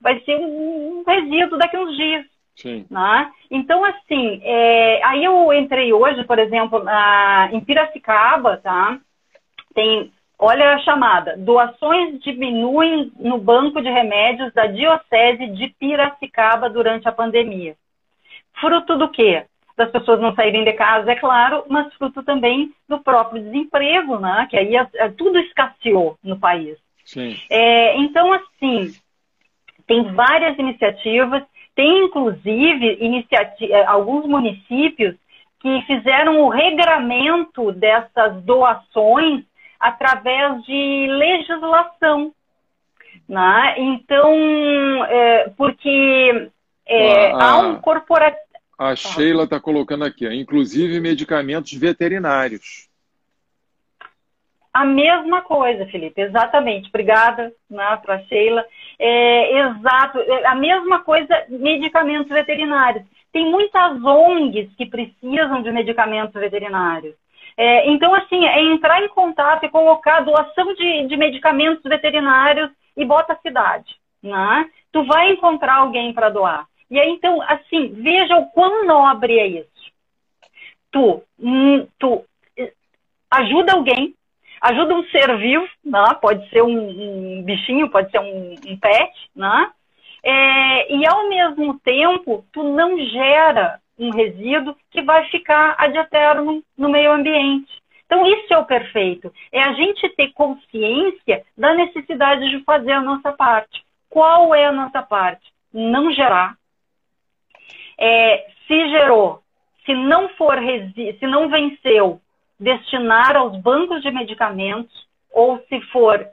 Vai ser um, resíduo daqui a uns dias. Sim. Né? Então, assim, é, aí eu entrei hoje, por exemplo, na, em Piracicaba, tá? Tem Olha a chamada. Doações diminuem no banco de remédios da Diocese de Piracicaba durante a pandemia. Fruto do quê? Das pessoas não saírem de casa, é claro, mas fruto também do próprio desemprego, né? Que aí é, é, tudo escasseou no país. É, então, assim, tem várias iniciativas, tem inclusive iniciati é, alguns municípios que fizeram o regramento dessas doações através de legislação. Né? Então, é, porque é, a, há um corporativo. A Sheila está colocando aqui, ó, inclusive medicamentos veterinários. A mesma coisa, Felipe, exatamente. Obrigada né, para a Sheila. É, exato, é, a mesma coisa, medicamentos veterinários. Tem muitas ONGs que precisam de medicamentos veterinários. É, então, assim, é entrar em contato e colocar doação de, de medicamentos veterinários e bota a cidade. Né? Tu vai encontrar alguém para doar. E aí, então, assim, veja o quão nobre é isso. Tu, hum, tu eh, ajuda alguém, ajuda um ser vivo, né? pode ser um, um bichinho, pode ser um, um pet, né? é, e ao mesmo tempo tu não gera um resíduo que vai ficar ad eterno no meio ambiente. Então, isso é o perfeito. É a gente ter consciência da necessidade de fazer a nossa parte. Qual é a nossa parte? Não gerar. É, se gerou, se não for se não venceu, destinar aos bancos de medicamentos ou se for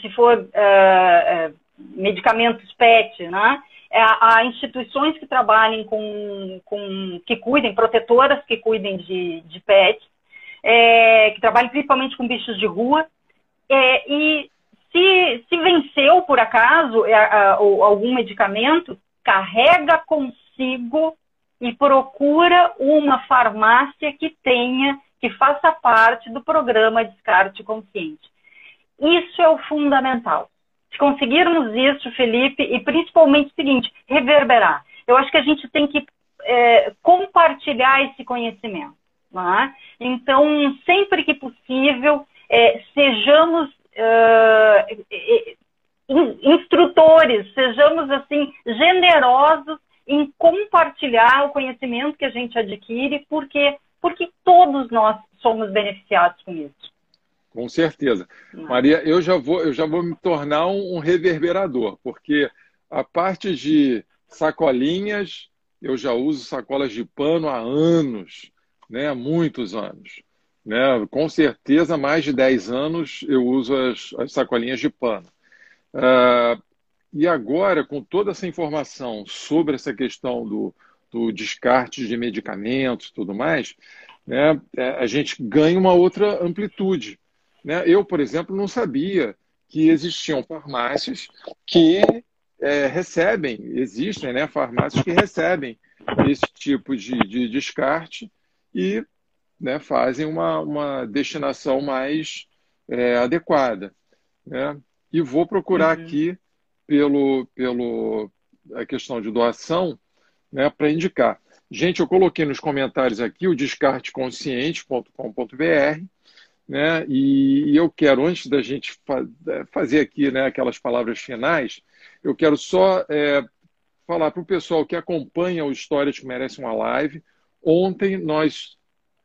se for uh, medicamentos PET, né? Há é, instituições que trabalhem com, com que cuidem, protetoras que cuidem de, de PET, é, que trabalhem principalmente com bichos de rua, é, e se, se venceu por acaso é, algum medicamento, carrega consigo e procura uma farmácia que tenha, que faça parte do programa Descarte Consciente. Isso é o fundamental. Se conseguirmos isso, Felipe, e principalmente o seguinte, reverberar. Eu acho que a gente tem que é, compartilhar esse conhecimento. É? Então, sempre que possível, é, sejamos uh, instrutores, sejamos assim generosos em compartilhar o conhecimento que a gente adquire, porque porque todos nós somos beneficiados com isso. Com certeza. Maria, eu já vou, eu já vou me tornar um, um reverberador, porque a parte de sacolinhas, eu já uso sacolas de pano há anos, né? há muitos anos. Né? Com certeza, mais de 10 anos eu uso as, as sacolinhas de pano. Uh, e agora, com toda essa informação sobre essa questão do, do descarte de medicamentos e tudo mais, né, é, a gente ganha uma outra amplitude. Né? Eu, por exemplo, não sabia que existiam farmácias que é, recebem, existem né, farmácias que recebem esse tipo de, de descarte e né, fazem uma, uma destinação mais é, adequada. Né? E vou procurar uhum. aqui pelo, pelo a questão de doação né, para indicar. Gente, eu coloquei nos comentários aqui o descarteconsciente.com.br, né, e, e, eu quero, antes da gente fa é, fazer aqui né, aquelas palavras finais, eu quero só é, falar para o pessoal que acompanha o Histórias que Merecem uma Live. Ontem nós,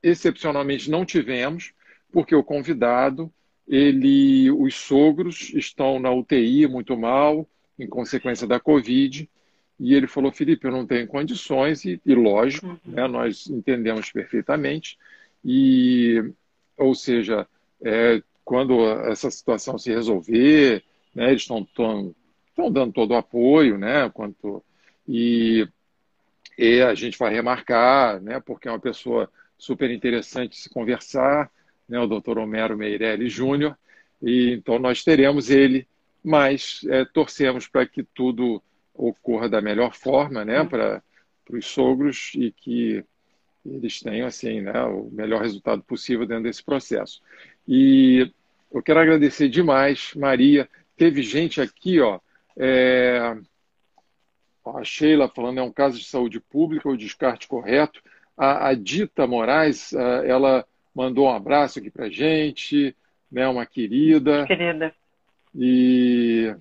excepcionalmente, não tivemos, porque o convidado ele, os sogros estão na UTI muito mal, em consequência da Covid, e ele falou, Felipe, eu não tenho condições, e, e lógico, uhum. né, nós entendemos perfeitamente, e, ou seja, é, quando essa situação se resolver, né, eles estão dando todo o apoio, né, quanto, e, e a gente vai remarcar, né, porque é uma pessoa super interessante se conversar, né, o doutor Homero Meirelles Júnior, e então nós teremos ele, mas é, torcemos para que tudo ocorra da melhor forma, né, para os sogros e que eles tenham assim, né, o melhor resultado possível dentro desse processo. E eu quero agradecer demais, Maria. Teve gente aqui, ó, é... a Sheila falando é um caso de saúde pública, o descarte correto. A, a Dita Moraes, ela mandou um abraço aqui para gente, né? Uma querida. Querida. E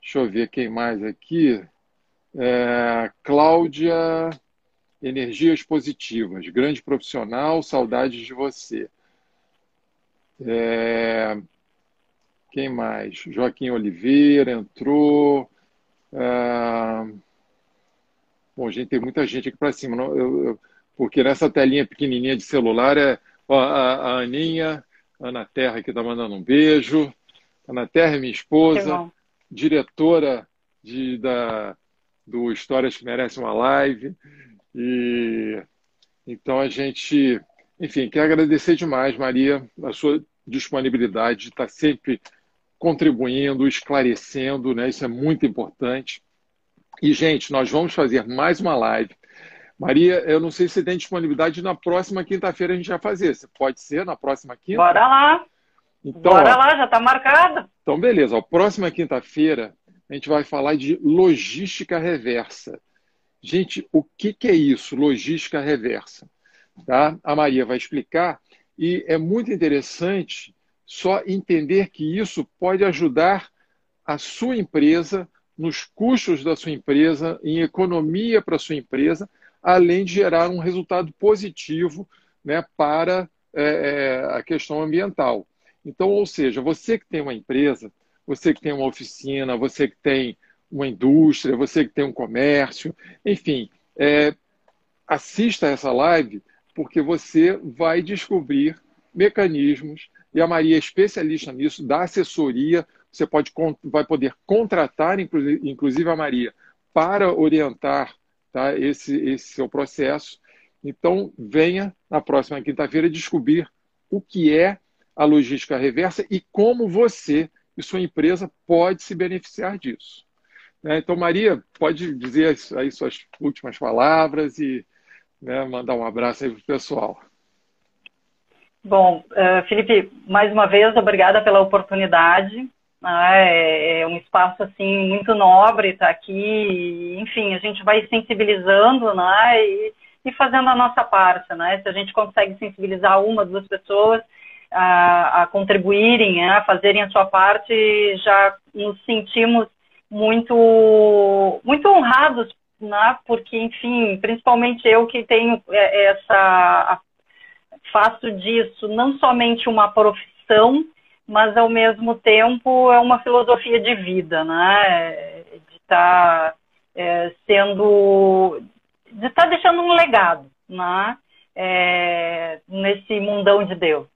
deixa eu ver quem mais aqui. É, Cláudia Energias Positivas, grande profissional, saudades de você. É, quem mais? Joaquim Oliveira entrou. É, bom, gente, tem muita gente aqui para cima. Não, eu, eu, porque nessa telinha pequenininha de celular é Ó, a, a Aninha, Ana Terra, que está mandando um beijo. Ana Terra é minha esposa, diretora de, da, do Histórias que Merecem uma Live. E então a gente, enfim, quer agradecer demais, Maria, a sua disponibilidade de estar sempre contribuindo, esclarecendo, né? Isso é muito importante. E, gente, nós vamos fazer mais uma live Maria, eu não sei se tem disponibilidade na próxima quinta-feira a gente vai fazer. Pode ser na próxima quinta? Bora lá. Então, Bora ó, lá, já está marcado. Então, beleza. A próxima quinta-feira a gente vai falar de logística reversa. Gente, o que, que é isso, logística reversa? Tá? A Maria vai explicar e é muito interessante só entender que isso pode ajudar a sua empresa nos custos da sua empresa, em economia para a sua empresa, além de gerar um resultado positivo né, para é, é, a questão ambiental. Então, ou seja, você que tem uma empresa, você que tem uma oficina, você que tem uma indústria, você que tem um comércio, enfim, é, assista essa live porque você vai descobrir mecanismos e a Maria é especialista nisso, dá assessoria, você pode, vai poder contratar, inclusive a Maria, para orientar tá, esse, esse seu processo. Então, venha na próxima quinta-feira descobrir o que é a logística reversa e como você e sua empresa pode se beneficiar disso. Né? Então, Maria, pode dizer aí suas últimas palavras e né, mandar um abraço aí para o pessoal. Bom, uh, Felipe, mais uma vez, obrigada pela oportunidade. Né? É, é um espaço assim muito nobre estar aqui. Enfim, a gente vai sensibilizando, né? E, e fazendo a nossa parte, né? Se a gente consegue sensibilizar uma, duas pessoas a, a contribuírem, né? a fazerem a sua parte, já nos sentimos muito, muito honrados, né? Porque, enfim, principalmente eu que tenho é, essa faço disso não somente uma profissão, mas ao mesmo tempo é uma filosofia de vida, né? De estar tá, é, sendo, de estar tá deixando um legado, né? É, nesse mundão de Deus.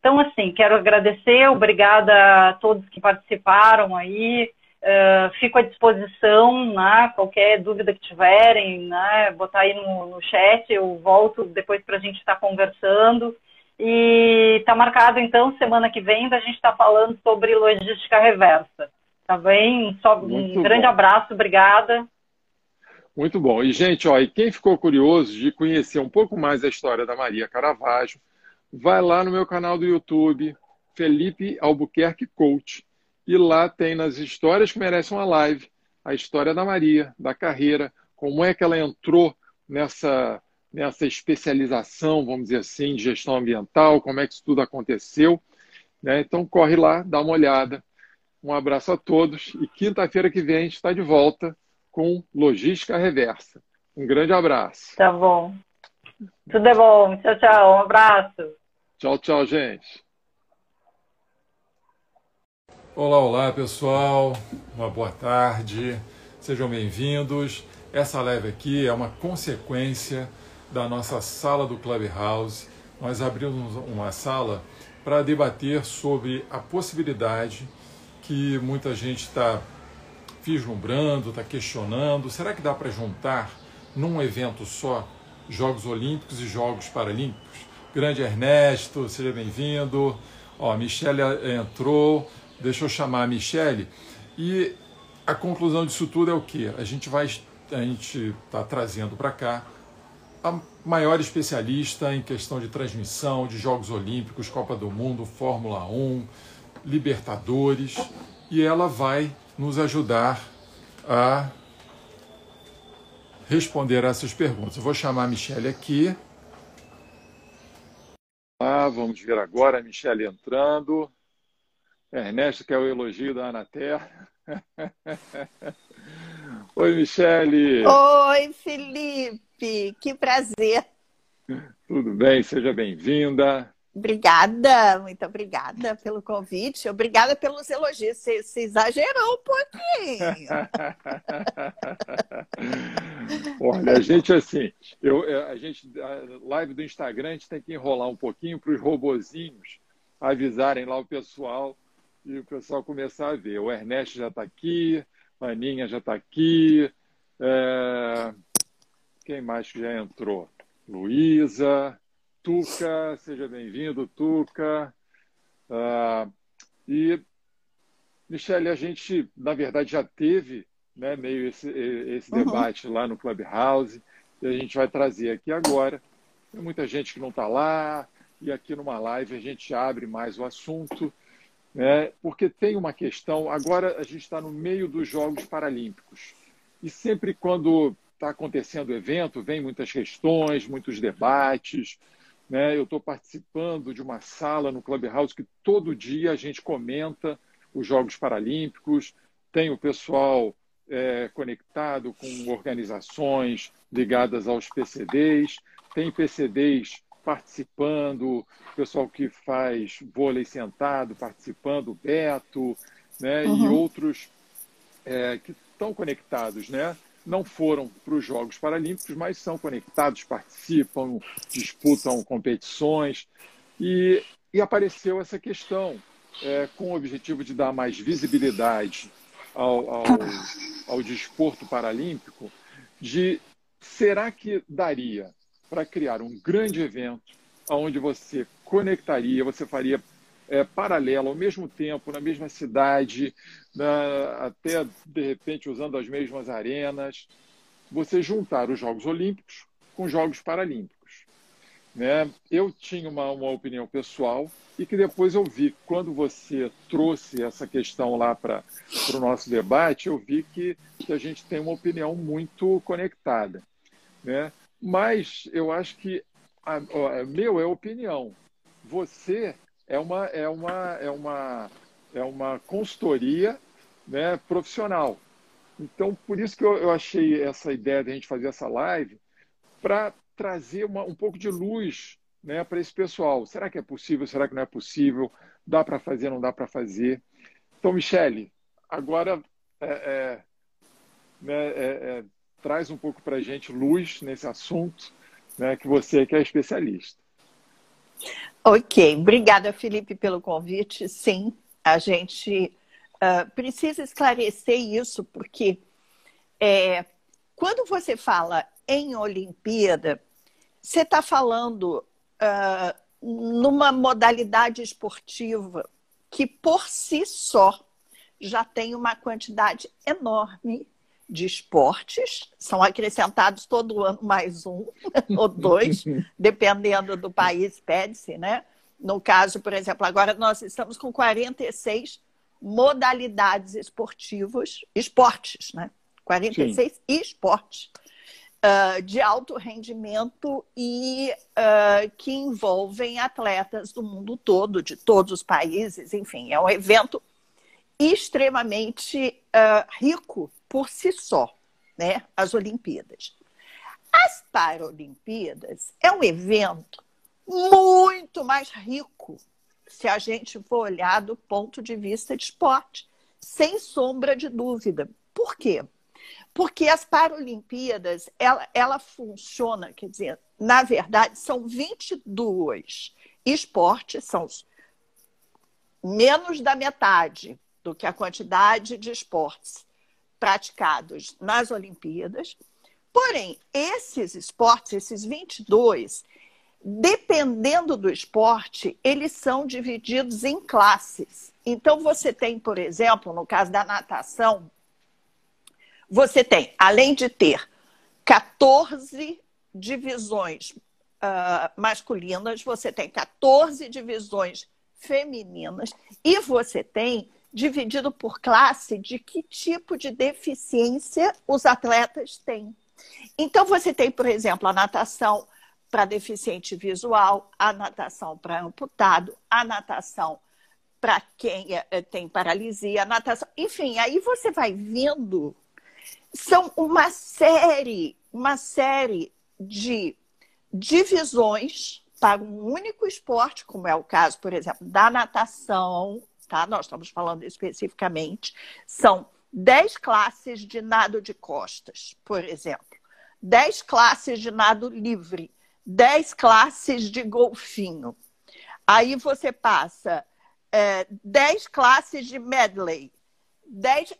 Então, assim, quero agradecer, obrigada a todos que participaram aí. Uh, fico à disposição, né? Qualquer dúvida que tiverem, né? Botar aí no, no chat, eu volto depois para a gente estar tá conversando. E está marcado, então, semana que vem, a gente está falando sobre logística reversa. Tá bem? Só um grande bom. abraço, obrigada. Muito bom. E, gente, ó, e quem ficou curioso de conhecer um pouco mais a história da Maria Caravaggio, vai lá no meu canal do YouTube, Felipe Albuquerque Coach e lá tem nas histórias que merecem uma live a história da Maria, da carreira, como é que ela entrou nessa, nessa especialização, vamos dizer assim, de gestão ambiental, como é que isso tudo aconteceu. Né? Então, corre lá, dá uma olhada. Um abraço a todos e quinta-feira que vem a gente está de volta com Logística Reversa. Um grande abraço. Tá bom. Tudo é bom. Tchau, tchau. Um abraço. Tchau, tchau, gente. Olá, olá pessoal, uma boa tarde, sejam bem-vindos. Essa live aqui é uma consequência da nossa sala do Clubhouse. Nós abrimos uma sala para debater sobre a possibilidade que muita gente está vislumbrando, está questionando: será que dá para juntar num evento só Jogos Olímpicos e Jogos Paralímpicos? Grande Ernesto, seja bem-vindo. Ó, a Michelle entrou. Deixa eu chamar a Michele. E a conclusão disso tudo é o que? A gente vai, a gente está trazendo para cá a maior especialista em questão de transmissão de Jogos Olímpicos, Copa do Mundo, Fórmula 1, Libertadores, e ela vai nos ajudar a responder a essas perguntas. Eu vou chamar a Michelle aqui. Ah, vamos ver agora a Michelle entrando. Ernesto, que é o elogio da Anater. Oi, Michele. Oi, Felipe. Que prazer. Tudo bem? Seja bem-vinda. Obrigada, muito obrigada pelo convite. Obrigada pelos elogios. Você, você exagerou um pouquinho. Olha, a gente assim, eu, a gente, a live do Instagram, a gente tem que enrolar um pouquinho para os robozinhos avisarem lá o pessoal e o pessoal começar a ver. O Ernesto já está aqui, Aninha já está aqui. É... Quem mais que já entrou? Luísa, Tuca, seja bem-vindo, Tuca. Uh, e, Michele, a gente, na verdade, já teve né, meio esse, esse uhum. debate lá no Clubhouse, e a gente vai trazer aqui agora. Tem muita gente que não está lá, e aqui numa live a gente abre mais o assunto né? porque tem uma questão. Agora a gente está no meio dos Jogos Paralímpicos e sempre quando está acontecendo o evento, vem muitas questões, muitos debates. Né? Eu estou participando de uma sala no Clubhouse que todo dia a gente comenta os Jogos Paralímpicos, tem o pessoal é, conectado com organizações ligadas aos PCDs, tem PCDs participando, pessoal que faz vôlei sentado participando, Beto, né, uhum. e outros é, que estão conectados, né? Não foram para os Jogos Paralímpicos, mas são conectados, participam, disputam competições. E, e apareceu essa questão, é, com o objetivo de dar mais visibilidade ao, ao, ao desporto paralímpico, de será que daria para criar um grande evento onde você conectaria, você faria é, paralelo, ao mesmo tempo, na mesma cidade, na, até de repente usando as mesmas arenas, você juntar os Jogos Olímpicos com os Jogos Paralímpicos. Né? Eu tinha uma, uma opinião pessoal e que depois eu vi, quando você trouxe essa questão lá para o nosso debate, eu vi que, que a gente tem uma opinião muito conectada. Né? Mas eu acho que, a, a, meu é opinião. Você é uma, é uma, é uma, é uma consultoria né, profissional. Então, por isso que eu, eu achei essa ideia de a gente fazer essa live, para trazer uma, um pouco de luz né, para esse pessoal. Será que é possível? Será que não é possível? Dá para fazer? Não dá para fazer? Então, Michele, agora é, é, né, é, é traz um pouco para a gente luz nesse assunto, né, que você que é especialista. Ok, obrigada, Felipe, pelo convite. Sim, a gente uh, precisa esclarecer isso, porque é, quando você fala em Olimpíada, você está falando uh, numa modalidade esportiva que por si só já tem uma quantidade enorme de esportes, são acrescentados todo ano mais um ou dois, dependendo do país, pede-se, né? No caso, por exemplo, agora nós estamos com 46 modalidades esportivas, esportes, né? 46 Sim. esportes uh, de alto rendimento e uh, que envolvem atletas do mundo todo, de todos os países, enfim, é um evento extremamente uh, rico por si só, né? As Olimpíadas. As Paralimpíadas é um evento muito mais rico se a gente for olhar do ponto de vista de esporte, sem sombra de dúvida. Por quê? Porque as Paralimpíadas, ela, ela funciona, quer dizer, na verdade, são 22 esportes, são menos da metade do que a quantidade de esportes praticados nas Olimpíadas. Porém, esses esportes, esses 22, dependendo do esporte, eles são divididos em classes. Então, você tem, por exemplo, no caso da natação, você tem, além de ter 14 divisões uh, masculinas, você tem 14 divisões femininas e você tem dividido por classe de que tipo de deficiência os atletas têm. Então, você tem, por exemplo, a natação para deficiente visual, a natação para amputado, a natação para quem eh, tem paralisia, a natação. Enfim, aí você vai vendo. São uma série, uma série de divisões para um único esporte, como é o caso, por exemplo, da natação, tá? Nós estamos falando especificamente. São 10 classes de nado de costas, por exemplo. 10 classes de nado livre, 10 classes de golfinho. Aí você passa é, 10 classes de medley. 10...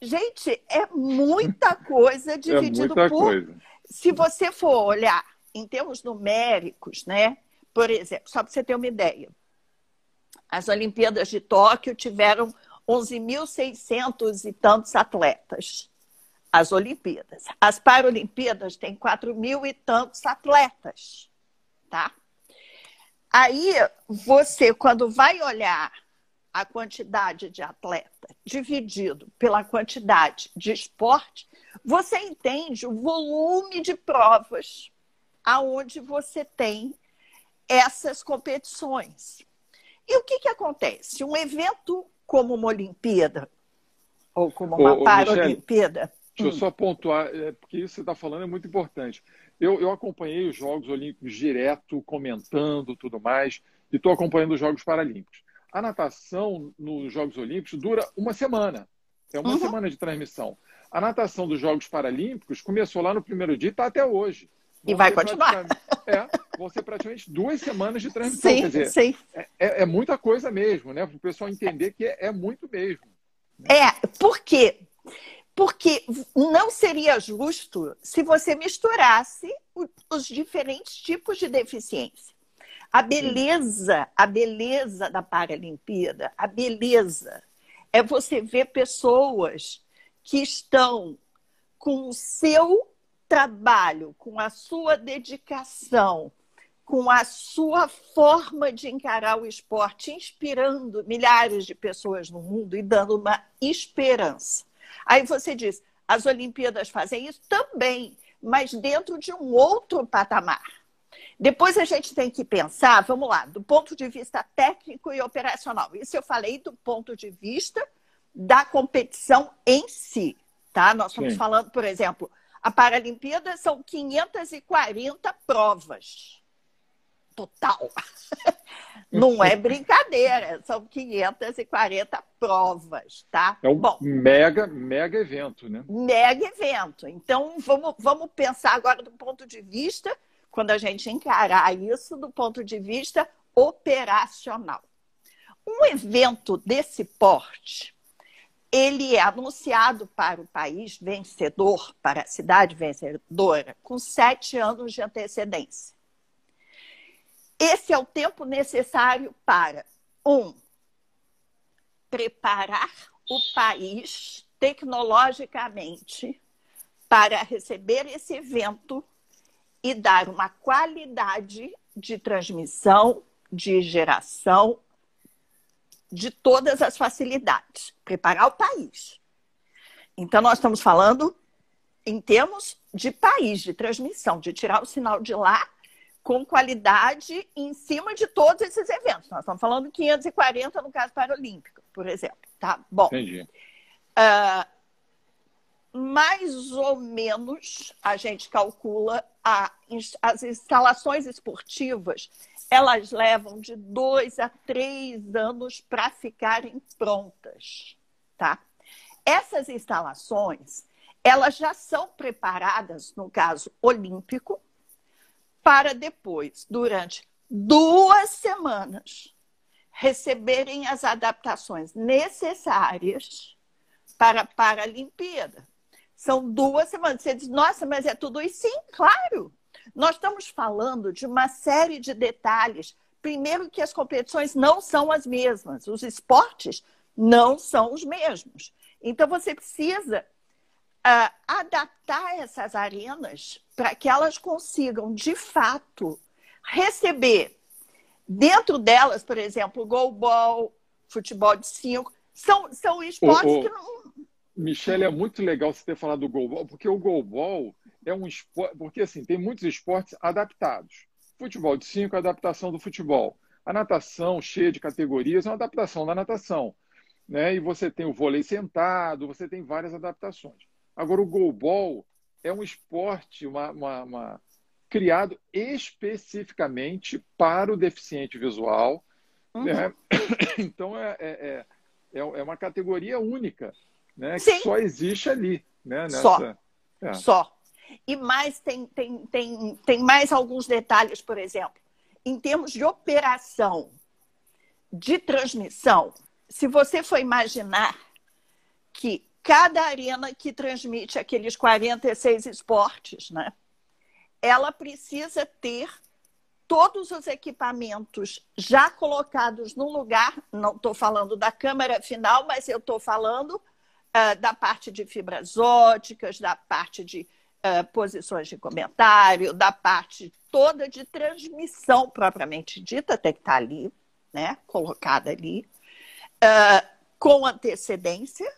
Gente, é muita coisa dividido é muita por. Coisa. Se você for olhar em termos numéricos, né? Por exemplo, só para você ter uma ideia, as Olimpíadas de Tóquio tiveram 11.600 e tantos atletas as Olimpíadas. As Paralimpíadas têm quatro mil e tantos atletas, tá? Aí você, quando vai olhar a quantidade de atleta dividido pela quantidade de esporte, você entende o volume de provas aonde você tem essas competições. E o que, que acontece? Um evento como uma Olimpíada, Ou como uma ô, Paralimpíada. Deixa eu hum. só pontuar, é, porque isso que você está falando é muito importante. Eu, eu acompanhei os Jogos Olímpicos direto, comentando tudo mais, e estou acompanhando os Jogos Paralímpicos. A natação nos Jogos Olímpicos dura uma semana. É uma uhum. semana de transmissão. A natação dos Jogos Paralímpicos começou lá no primeiro dia e está até hoje. E vai continuar. É, vão ser praticamente duas semanas de transmissão. Sim, dizer, sim. É, é, é muita coisa mesmo, né? Para o pessoal entender que é, é muito mesmo. É, por quê? Porque não seria justo se você misturasse os diferentes tipos de deficiência. A beleza, a beleza da Paralimpíada, a beleza é você ver pessoas que estão com o seu trabalho, com a sua dedicação, com a sua forma de encarar o esporte, inspirando milhares de pessoas no mundo e dando uma esperança. Aí você diz, as Olimpíadas fazem isso também, mas dentro de um outro patamar. Depois a gente tem que pensar, vamos lá, do ponto de vista técnico e operacional. Isso eu falei do ponto de vista da competição em si, tá? Nós estamos Sim. falando, por exemplo, a Paralimpíada são 540 provas total. Não é brincadeira, são 540 provas, tá? É um Bom, mega, mega evento, né? Mega evento. Então, vamos, vamos pensar agora do ponto de vista, quando a gente encarar isso, do ponto de vista operacional. Um evento desse porte, ele é anunciado para o país vencedor, para a cidade vencedora, com sete anos de antecedência. Esse é o tempo necessário para, um, preparar o país tecnologicamente para receber esse evento e dar uma qualidade de transmissão, de geração, de todas as facilidades. Preparar o país. Então, nós estamos falando em termos de país, de transmissão, de tirar o sinal de lá com qualidade em cima de todos esses eventos. Nós estamos falando 540 no caso paralímpico, por exemplo. Tá bom. Entendi. Uh, mais ou menos a gente calcula a, as instalações esportivas elas levam de dois a três anos para ficarem prontas, tá? Essas instalações elas já são preparadas no caso olímpico para depois, durante duas semanas, receberem as adaptações necessárias para a Paralimpíada. São duas semanas. Você diz, nossa, mas é tudo isso? Sim, claro. Nós estamos falando de uma série de detalhes. Primeiro, que as competições não são as mesmas, os esportes não são os mesmos. Então, você precisa uh, adaptar essas arenas para que elas consigam, de fato, receber dentro delas, por exemplo, goalball, futebol de cinco, são, são esportes que não. Michele, é muito legal você ter falado do goalball, porque o goalball é um esporte. Porque assim, tem muitos esportes adaptados. Futebol de cinco é adaptação do futebol. A natação, cheia de categorias, é uma adaptação da natação. Né? E você tem o vôlei sentado, você tem várias adaptações. Agora, o goalball é um esporte uma, uma, uma, criado especificamente para o deficiente visual. Uhum. Né? Então, é, é, é, é, uma categoria única, né? que só existe ali. Né? Nessa... Só. É. Só. E mais, tem, tem, tem, tem mais alguns detalhes, por exemplo. Em termos de operação, de transmissão, se você for imaginar que cada arena que transmite aqueles 46 esportes, né? Ela precisa ter todos os equipamentos já colocados no lugar. Não estou falando da câmera final, mas eu estou falando uh, da parte de fibras óticas, da parte de uh, posições de comentário, da parte toda de transmissão propriamente dita, tem que estar tá ali, né? Colocada ali, uh, com antecedência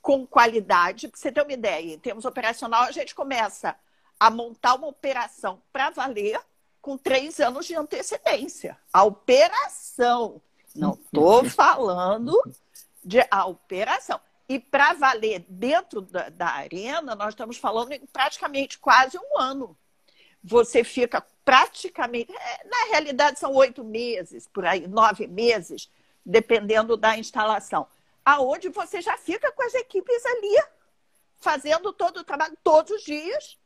com qualidade. Para você ter uma ideia, em termos operacional, a gente começa a montar uma operação para valer com três anos de antecedência. A operação. Não estou falando de a operação. E para valer dentro da, da, arena, nós estamos falando em praticamente quase um ano. Você fica praticamente. É, na realidade, são oito meses, por aí, nove meses, dependendo da instalação. Aonde você já fica com as equipes ali, fazendo todo o trabalho todos os dias,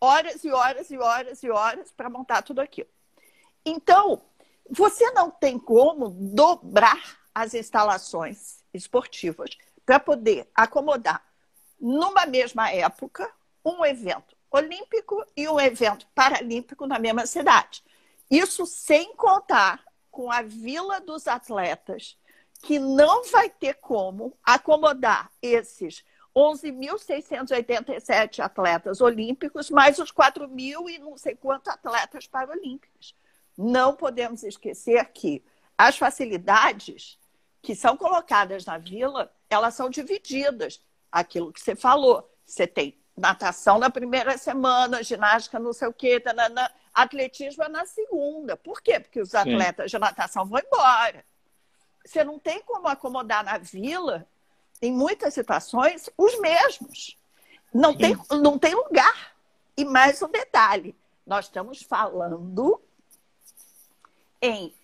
horas e horas e horas e horas para montar tudo aquilo. Então, você não tem como dobrar as instalações esportivas para poder acomodar numa mesma época um evento olímpico e um evento paralímpico na mesma cidade. Isso sem contar com a Vila dos Atletas, que não vai ter como acomodar esses 11.687 atletas olímpicos, mais os 4 mil e não sei quantos atletas paralímpicos. Não podemos esquecer que as facilidades que são colocadas na vila, elas são divididas. Aquilo que você falou. Você tem natação na primeira semana, ginástica não sei o quê, tanana, atletismo é na segunda. Por quê? Porque os atletas Sim. de natação vão embora. Você não tem como acomodar na vila, em muitas situações, os mesmos. Não tem, não tem lugar. E mais um detalhe: nós estamos falando em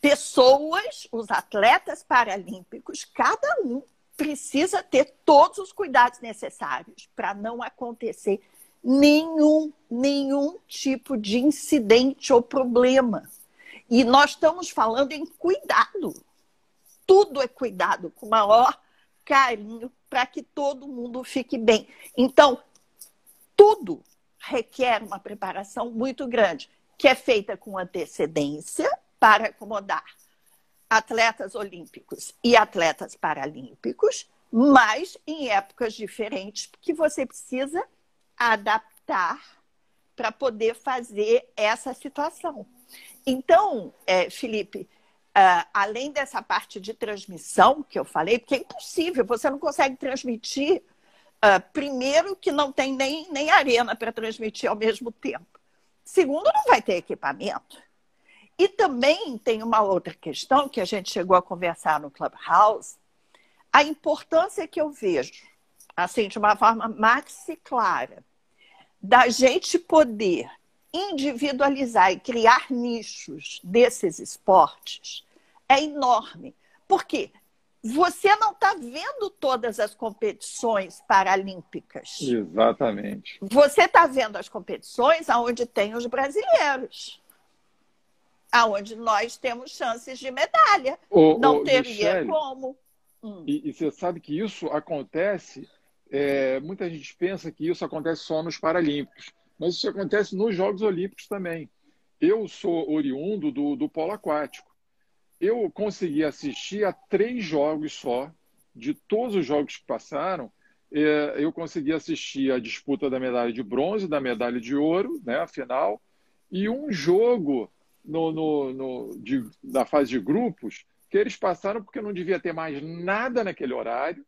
pessoas, os atletas paralímpicos, cada um precisa ter todos os cuidados necessários para não acontecer nenhum, nenhum tipo de incidente ou problema. E nós estamos falando em cuidado. Tudo é cuidado, com maior carinho, para que todo mundo fique bem. Então, tudo requer uma preparação muito grande, que é feita com antecedência para acomodar atletas olímpicos e atletas paralímpicos, mas em épocas diferentes, que você precisa adaptar para poder fazer essa situação. Então, é, Felipe, uh, além dessa parte de transmissão que eu falei, porque é impossível, você não consegue transmitir, uh, primeiro, que não tem nem, nem arena para transmitir ao mesmo tempo. Segundo, não vai ter equipamento. E também tem uma outra questão que a gente chegou a conversar no Clubhouse, a importância que eu vejo, assim, de uma forma maxi clara, da gente poder individualizar e criar nichos desses esportes é enorme. Por quê? Você não está vendo todas as competições paralímpicas. Exatamente. Você está vendo as competições onde tem os brasileiros aonde nós temos chances de medalha. Ô, Não ô, teria Michele, como. Hum. E, e, você sabe que isso acontece, é, muita gente pensa que isso acontece só nos Paralímpicos, mas isso acontece nos Jogos Olímpicos também. Eu sou oriundo do, do polo aquático. Eu consegui assistir a três jogos só, de todos os jogos que passaram, é, eu consegui assistir a disputa da medalha de bronze, da medalha de ouro, né, a final, e um jogo no, no, no de, da fase de grupos que eles passaram porque não devia ter mais nada naquele horário,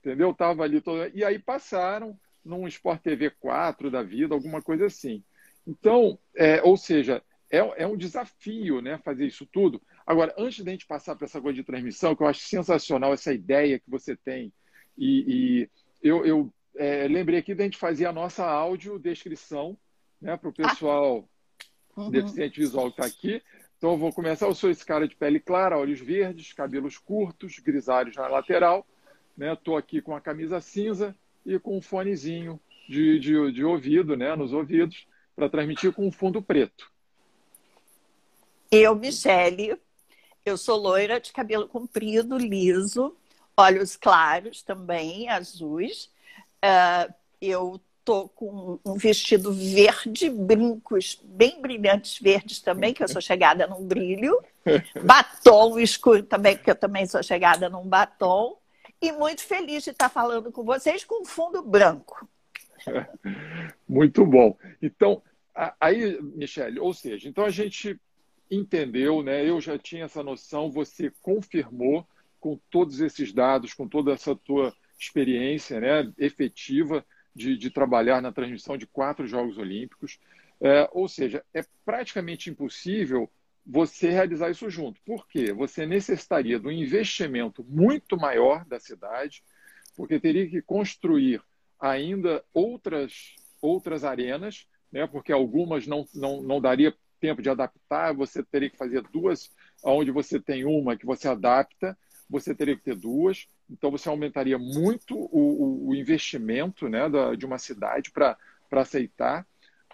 entendeu? Tava ali todo... e aí passaram num Sport TV 4 da vida, alguma coisa assim. Então, é, ou seja, é, é um desafio, né, fazer isso tudo. Agora, antes da gente passar para essa coisa de transmissão, que eu acho sensacional essa ideia que você tem, e, e eu, eu é, lembrei aqui da gente fazer a nossa audiodescrição, né, para o ah. Uhum. deficiente visual que está aqui. Então, eu vou começar. Eu sou esse cara de pele clara, olhos verdes, cabelos curtos, grisalhos na lateral. Estou né? aqui com a camisa cinza e com um fonezinho de, de, de ouvido, né? nos ouvidos, para transmitir com um fundo preto. Eu, Michele, eu sou loira, de cabelo comprido, liso, olhos claros também, azuis. Uh, eu estou com um vestido verde, brincos bem brilhantes verdes também, que eu sou chegada num brilho, batom escuro também, porque eu também sou chegada num batom, e muito feliz de estar falando com vocês com fundo branco. Muito bom. Então, aí, Michele, ou seja, então a gente entendeu, né? Eu já tinha essa noção, você confirmou com todos esses dados, com toda essa tua experiência, né, efetiva de, de trabalhar na transmissão de quatro Jogos Olímpicos. É, ou seja, é praticamente impossível você realizar isso junto. Por quê? Você necessitaria de um investimento muito maior da cidade porque teria que construir ainda outras, outras arenas, né? porque algumas não, não, não daria tempo de adaptar, você teria que fazer duas, onde você tem uma que você adapta, você teria que ter duas, então você aumentaria muito o, o investimento né, da, de uma cidade para aceitar.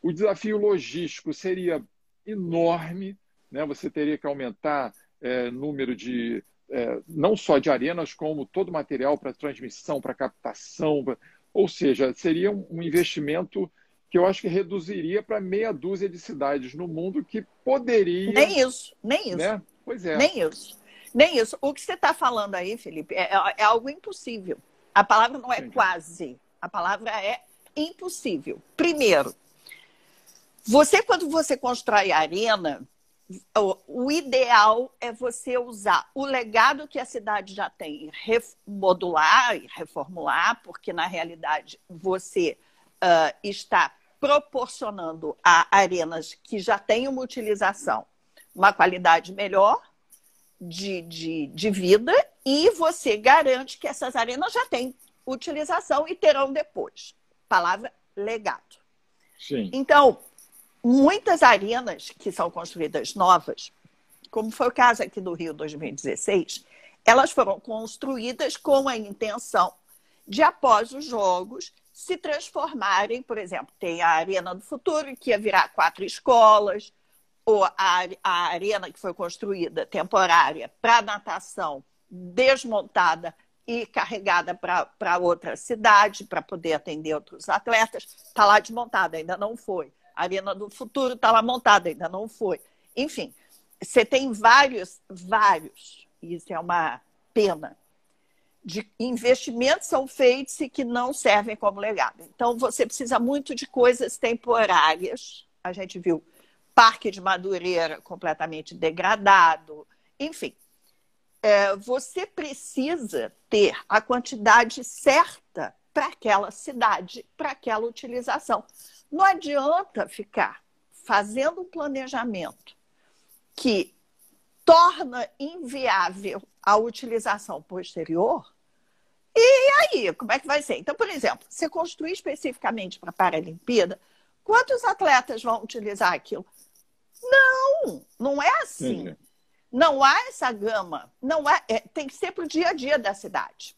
O desafio logístico seria enorme, né? você teria que aumentar é, número de, é, não só de arenas, como todo o material para transmissão, para captação, pra... ou seja, seria um investimento que eu acho que reduziria para meia dúzia de cidades no mundo que poderia. Nem isso, nem isso. Né? Pois é. Nem isso. Nem isso. O que você está falando aí, Felipe, é, é, é, algo impossível. A palavra não é Sim. quase. A palavra é impossível. Primeiro, você, quando você constrói a arena, o, ideal é você usar o legado que a cidade já tem, remodular e reformular, porque na realidade você uh, está proporcionando a arenas que já têm uma utilização, uma qualidade melhor de, de, de vida e você garante que essas arenas já têm utilização e terão depois. Palavra legado. Sim. Então, muitas arenas que são construídas novas, como foi o caso aqui do Rio 2016, elas foram construídas com a intenção de, após os jogos, se transformarem, por exemplo, tem a Arena do Futuro, que ia virar quatro escolas, ou a, a arena que foi construída temporária para natação desmontada e carregada para outra cidade para poder atender outros atletas, está lá desmontada, ainda não foi. A Arena do Futuro está lá montada, ainda não foi. Enfim, você tem vários, vários, isso é uma pena, de investimentos são feitos e que não servem como legado. Então, você precisa muito de coisas temporárias. A gente viu Parque de Madureira completamente degradado, enfim. É, você precisa ter a quantidade certa para aquela cidade, para aquela utilização. Não adianta ficar fazendo um planejamento que torna inviável a utilização posterior. E aí, como é que vai ser? Então, por exemplo, se construir especificamente para a Paralimpíada, quantos atletas vão utilizar aquilo? Não, não é assim. Não há essa gama. Não é, é tem que ser para o dia a dia da cidade.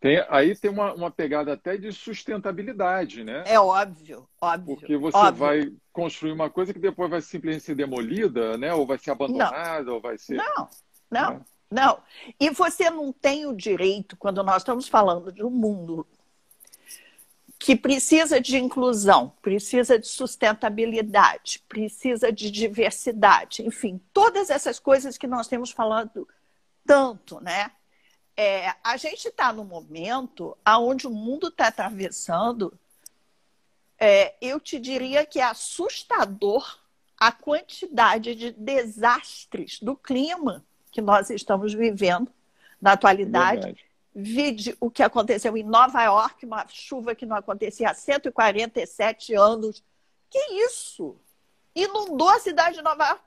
Tem, aí tem uma, uma pegada até de sustentabilidade, né? É óbvio, óbvio. Porque você óbvio. vai construir uma coisa que depois vai simplesmente ser demolida, né? Ou vai ser abandonada, não. ou vai ser. Não, não, não, não. E você não tem o direito, quando nós estamos falando de um mundo que precisa de inclusão, precisa de sustentabilidade, precisa de diversidade, enfim, todas essas coisas que nós temos falando tanto, né? É, a gente está no momento onde o mundo está atravessando, é, eu te diria que é assustador a quantidade de desastres do clima que nós estamos vivendo na atualidade. Verdade. Vide o que aconteceu em Nova York, uma chuva que não acontecia há 147 anos. Que isso? Inundou a cidade de Nova York.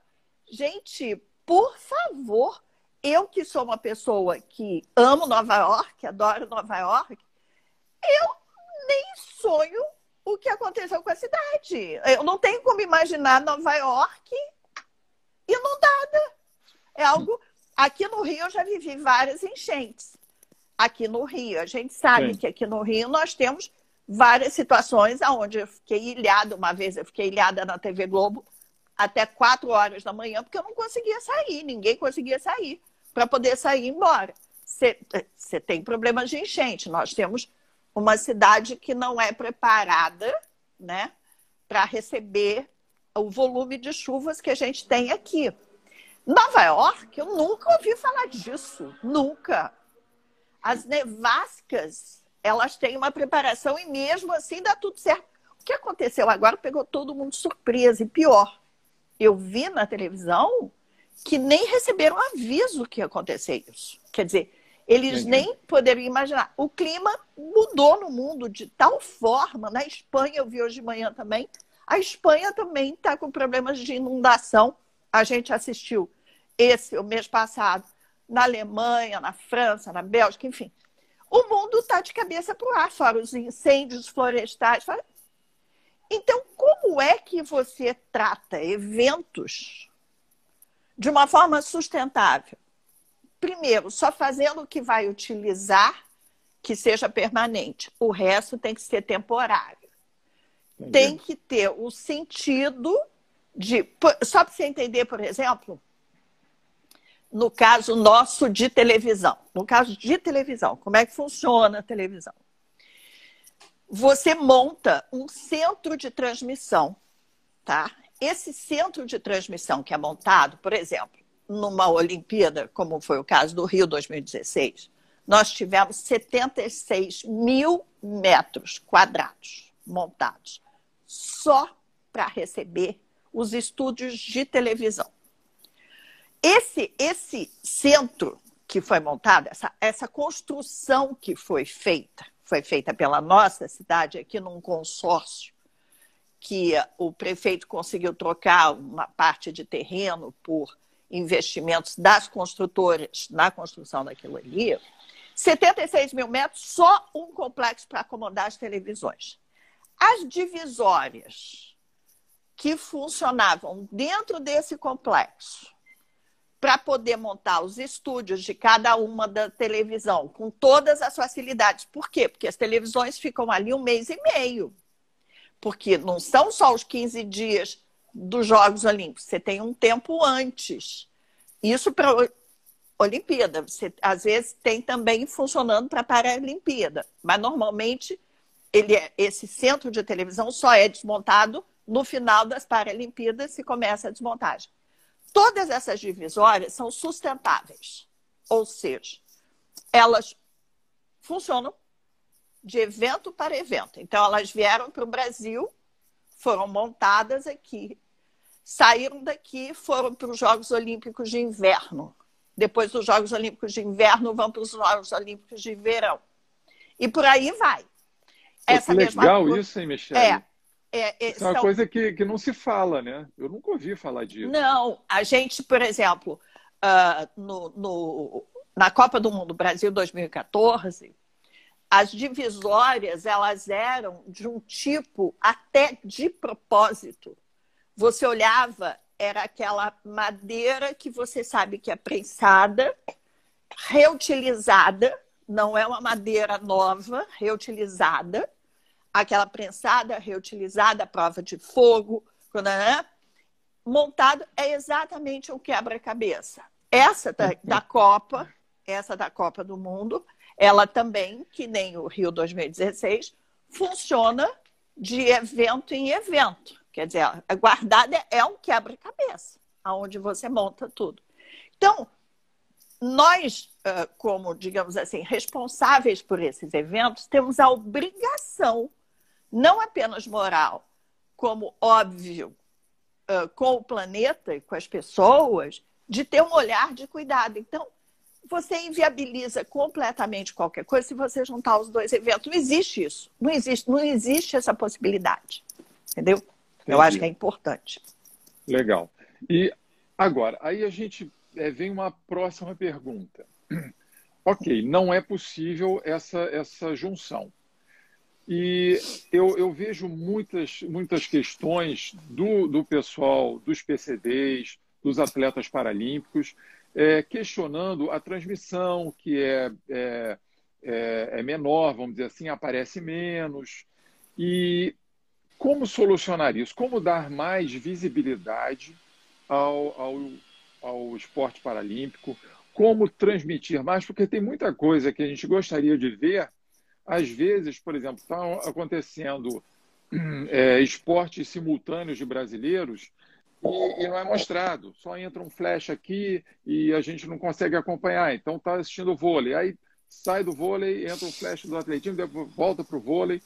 Gente, por favor, eu que sou uma pessoa que amo Nova York, adoro Nova York, eu nem sonho o que aconteceu com a cidade. Eu não tenho como imaginar Nova York inundada. É algo. Aqui no Rio eu já vivi várias enchentes. Aqui no Rio, a gente sabe Sim. que aqui no Rio nós temos várias situações onde eu fiquei ilhada. Uma vez eu fiquei ilhada na TV Globo até quatro horas da manhã porque eu não conseguia sair, ninguém conseguia sair para poder sair embora. Você tem problemas de enchente. Nós temos uma cidade que não é preparada né, para receber o volume de chuvas que a gente tem aqui. Nova York, eu nunca ouvi falar disso, nunca. As nevascas, elas têm uma preparação e mesmo assim dá tudo certo. O que aconteceu agora pegou todo mundo surpresa e pior. Eu vi na televisão que nem receberam aviso que ia acontecer isso. Quer dizer, eles Entendi. nem poderiam imaginar. O clima mudou no mundo de tal forma. Na Espanha, eu vi hoje de manhã também, a Espanha também está com problemas de inundação. A gente assistiu esse o mês passado na Alemanha, na França, na Bélgica, enfim. o mundo está de cabeça para o ar, fora os incêndios florestais. Fora... Então, como é que você trata eventos de uma forma sustentável? Primeiro, só fazendo o que vai utilizar que seja permanente. O resto tem que ser temporário. Entendi. Tem que ter o sentido de. Só para você entender, por exemplo, no caso nosso de televisão. No caso de televisão, como é que funciona a televisão? Você monta um centro de transmissão, tá? Esse centro de transmissão que é montado, por exemplo, numa Olimpíada, como foi o caso do Rio 2016, nós tivemos 76 mil metros quadrados montados só para receber os estúdios de televisão. Esse, esse centro que foi montado, essa, essa construção que foi feita, foi feita pela nossa cidade aqui num consórcio que o prefeito conseguiu trocar uma parte de terreno por investimentos das construtoras na construção daquilo ali, 76 mil metros, só um complexo para acomodar as televisões. As divisórias que funcionavam dentro desse complexo para poder montar os estúdios de cada uma da televisão com todas as facilidades. Por quê? Porque as televisões ficam ali um mês e meio. Porque não são só os 15 dias dos Jogos Olímpicos, você tem um tempo antes. Isso para Olimpíada. Você, às vezes tem também funcionando para a Paralimpíada, mas normalmente ele é, esse centro de televisão só é desmontado no final das Paralimpíadas se começa a desmontagem. Todas essas divisórias são sustentáveis, ou seja, elas funcionam de evento para evento. Então, elas vieram para o Brasil, foram montadas aqui, saíram daqui, foram para os Jogos Olímpicos de Inverno. Depois dos Jogos Olímpicos de Inverno, vão para os Jogos Olímpicos de Verão. E por aí vai. Essa que legal mesma... isso, hein, Michelle? É. É, é, é uma são... coisa que, que não se fala, né? Eu nunca ouvi falar disso. Não, a gente, por exemplo, uh, no, no, na Copa do Mundo Brasil 2014, as divisórias elas eram de um tipo até de propósito. Você olhava, era aquela madeira que você sabe que é prensada, reutilizada, não é uma madeira nova, reutilizada, aquela prensada reutilizada, prova de fogo, né? montado é exatamente um quebra-cabeça. Essa da, da Copa, essa da Copa do Mundo, ela também, que nem o Rio 2016, funciona de evento em evento. Quer dizer, a guardada é um quebra-cabeça, aonde você monta tudo. Então, nós, como, digamos assim, responsáveis por esses eventos, temos a obrigação não apenas moral, como óbvio, com o planeta e com as pessoas, de ter um olhar de cuidado. Então, você inviabiliza completamente qualquer coisa se você juntar os dois eventos. Não existe isso. Não existe, não existe essa possibilidade. Entendeu? Entendi. Eu acho que é importante. Legal. E agora, aí a gente é, vem uma próxima pergunta. Ok, não é possível essa, essa junção. E eu, eu, vejo muitas, muitas questões do, do pessoal, dos PCDs, dos atletas paralímpicos, é, questionando a transmissão, que é, é, é, é, menor, vamos dizer assim, aparece menos. E como solucionar isso? Como dar mais visibilidade ao, ao, ao esporte paralímpico? Como transmitir mais? Porque tem muita coisa que a gente gostaria de ver às vezes, por exemplo, estão acontecendo é, esportes simultâneos de brasileiros e, e, não é mostrado. Só entra um flash aqui e a gente não consegue acompanhar. Então está assistindo o vôlei. Aí sai do vôlei, entra um flash do atletismo, volta para o vôlei.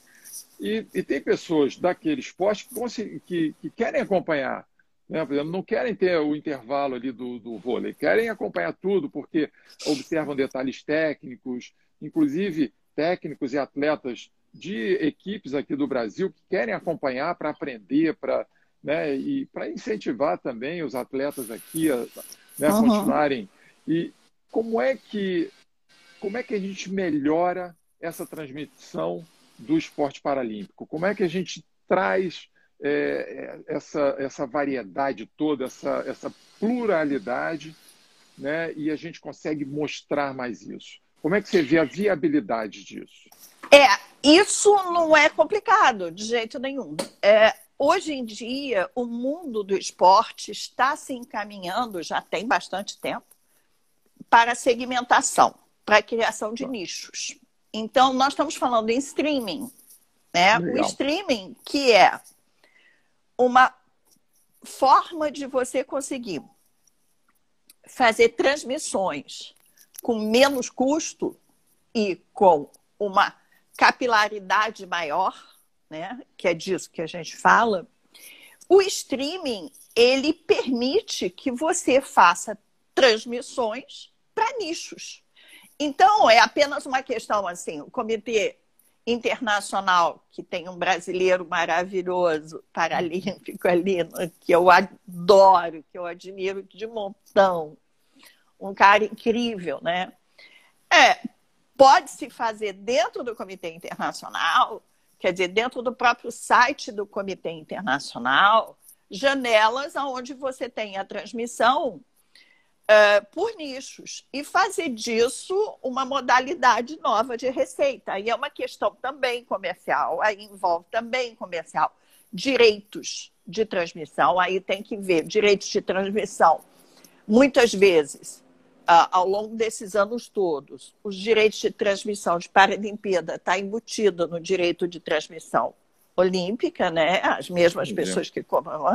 E, e, tem pessoas daquele esporte que, que, que querem acompanhar. Né? Por exemplo, não querem ter o intervalo ali do, do vôlei, querem acompanhar tudo, porque observam detalhes técnicos, inclusive técnicos e atletas de equipes aqui do Brasil que querem acompanhar para aprender, para né, e para incentivar também os atletas aqui a né, uhum. continuarem. E como é que como é que a gente melhora essa transmissão do esporte paralímpico? Como é que a gente traz é, essa, essa variedade toda, essa, essa pluralidade, né? e a gente consegue mostrar mais isso? Como é que você vê a viabilidade disso? É, isso não é complicado de jeito nenhum. É, hoje em dia, o mundo do esporte está se encaminhando, já tem bastante tempo, para a segmentação, para a criação de nichos. Então, nós estamos falando em streaming. Né? O streaming, que é uma forma de você conseguir fazer transmissões com menos custo e com uma capilaridade maior, né, que é disso que a gente fala, o streaming ele permite que você faça transmissões para nichos. Então, é apenas uma questão assim, o comitê internacional, que tem um brasileiro maravilhoso, paralímpico ali, que eu adoro, que eu admiro de montão, um cara incrível, né? É, pode se fazer dentro do Comitê Internacional, quer dizer, dentro do próprio site do Comitê Internacional, janelas onde você tem a transmissão uh, por nichos e fazer disso uma modalidade nova de receita. Aí é uma questão também comercial, aí envolve também comercial. Direitos de transmissão, aí tem que ver direitos de transmissão. Muitas vezes ao longo desses anos todos, os direitos de transmissão de Paralimpíada está embutido no direito de transmissão olímpica, né? As mesmas Sim, pessoas que comam.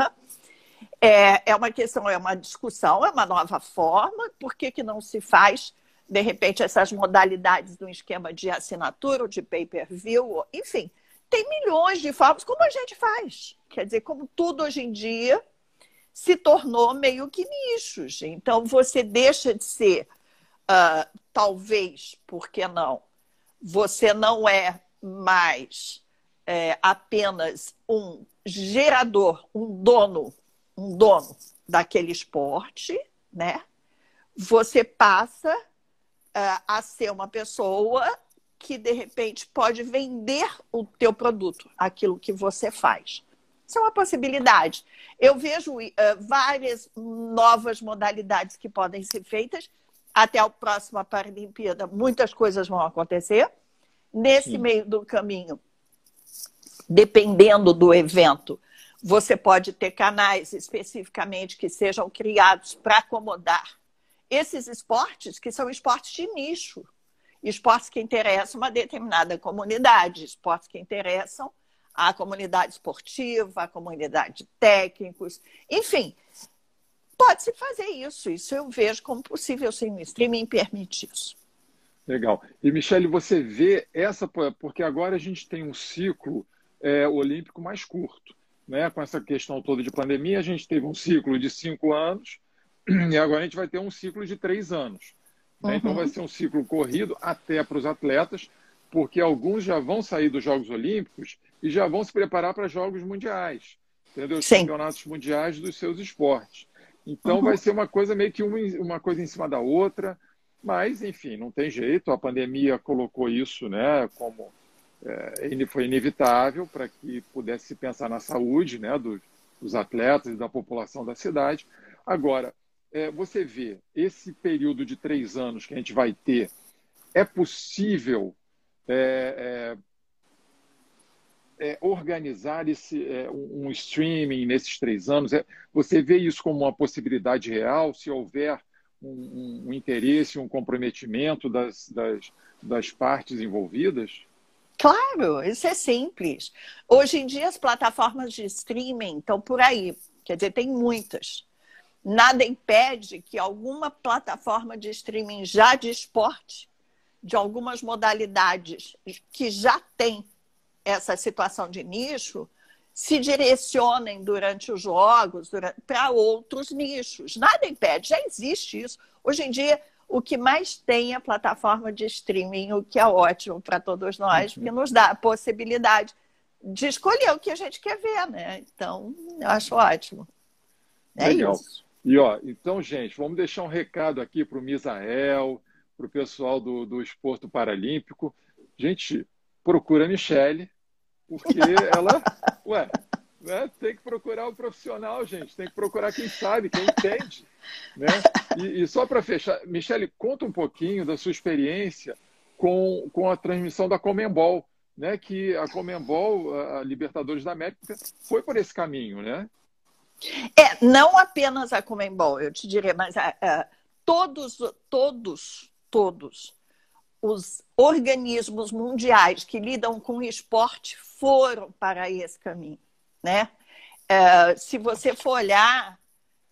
É, é uma questão, é uma discussão, é uma nova forma. Por que, que não se faz, de repente, essas modalidades do esquema de assinatura ou de pay-per-view? Enfim, tem milhões de formas, como a gente faz. Quer dizer, como tudo hoje em dia se tornou meio que nichos. Então, você deixa de ser, uh, talvez, por que não? Você não é mais é, apenas um gerador, um dono, um dono daquele esporte, né? Você passa uh, a ser uma pessoa que de repente pode vender o teu produto, aquilo que você faz. Isso é uma possibilidade. Eu vejo uh, várias novas modalidades que podem ser feitas. Até a próxima Paralimpíada, muitas coisas vão acontecer. Nesse Sim. meio do caminho, dependendo do evento, você pode ter canais especificamente que sejam criados para acomodar esses esportes, que são esportes de nicho, esportes que interessam uma determinada comunidade, esportes que interessam a comunidade esportiva, a comunidade de técnicos, enfim, pode-se fazer isso. Isso eu vejo como possível, sim, o streaming permite isso. Legal. E, Michele, você vê essa, porque agora a gente tem um ciclo é, olímpico mais curto. Né? Com essa questão toda de pandemia, a gente teve um ciclo de cinco anos e agora a gente vai ter um ciclo de três anos. Né? Uhum. Então vai ser um ciclo corrido até para os atletas, porque alguns já vão sair dos Jogos Olímpicos e já vão se preparar para Jogos Mundiais, entendeu? Os Sim. campeonatos mundiais dos seus esportes. Então uhum. vai ser uma coisa meio que uma, uma coisa em cima da outra, mas enfim, não tem jeito. A pandemia colocou isso, né? Como é, foi inevitável para que pudesse se pensar na saúde, né? Dos, dos atletas e da população da cidade. Agora, é, você vê esse período de três anos que a gente vai ter, é possível é, é, é, organizar esse, é, um streaming nesses três anos? É, você vê isso como uma possibilidade real, se houver um, um interesse, um comprometimento das, das, das partes envolvidas? Claro, isso é simples. Hoje em dia, as plataformas de streaming estão por aí. Quer dizer, tem muitas. Nada impede que alguma plataforma de streaming já de esporte de algumas modalidades que já têm essa situação de nicho se direcionem durante os jogos para outros nichos. Nada impede, já existe isso. Hoje em dia, o que mais tem é a plataforma de streaming, o que é ótimo para todos nós, porque nos dá a possibilidade de escolher o que a gente quer ver, né? Então, eu acho ótimo. É Legal. isso. E ó, então, gente, vamos deixar um recado aqui para o Misael, para o pessoal do, do esporto paralímpico. Gente, procura a Michele, porque ela, ué, né, tem que procurar o profissional, gente, tem que procurar quem sabe, quem entende. Né? E, e só para fechar, Michele, conta um pouquinho da sua experiência com, com a transmissão da Comembol, né, que a Comembol, a Libertadores da América, foi por esse caminho, né? É, não apenas a Comembol, eu te diria, mas a, a, todos, todos, todos os organismos mundiais que lidam com esporte foram para esse caminho, né? Uh, se você for olhar uh,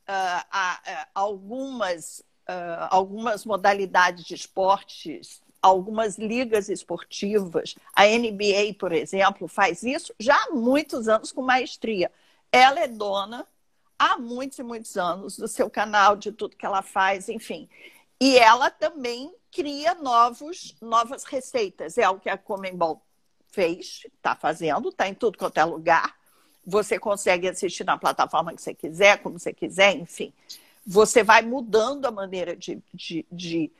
a, a, algumas, uh, algumas modalidades de esportes, algumas ligas esportivas, a NBA, por exemplo, faz isso já há muitos anos com maestria. Ela é dona há muitos e muitos anos do seu canal, de tudo que ela faz, enfim. E ela também cria novos, novas receitas. É o que a Comembol fez, está fazendo, está em tudo quanto é lugar. Você consegue assistir na plataforma que você quiser, como você quiser, enfim. Você vai mudando a maneira de, de, de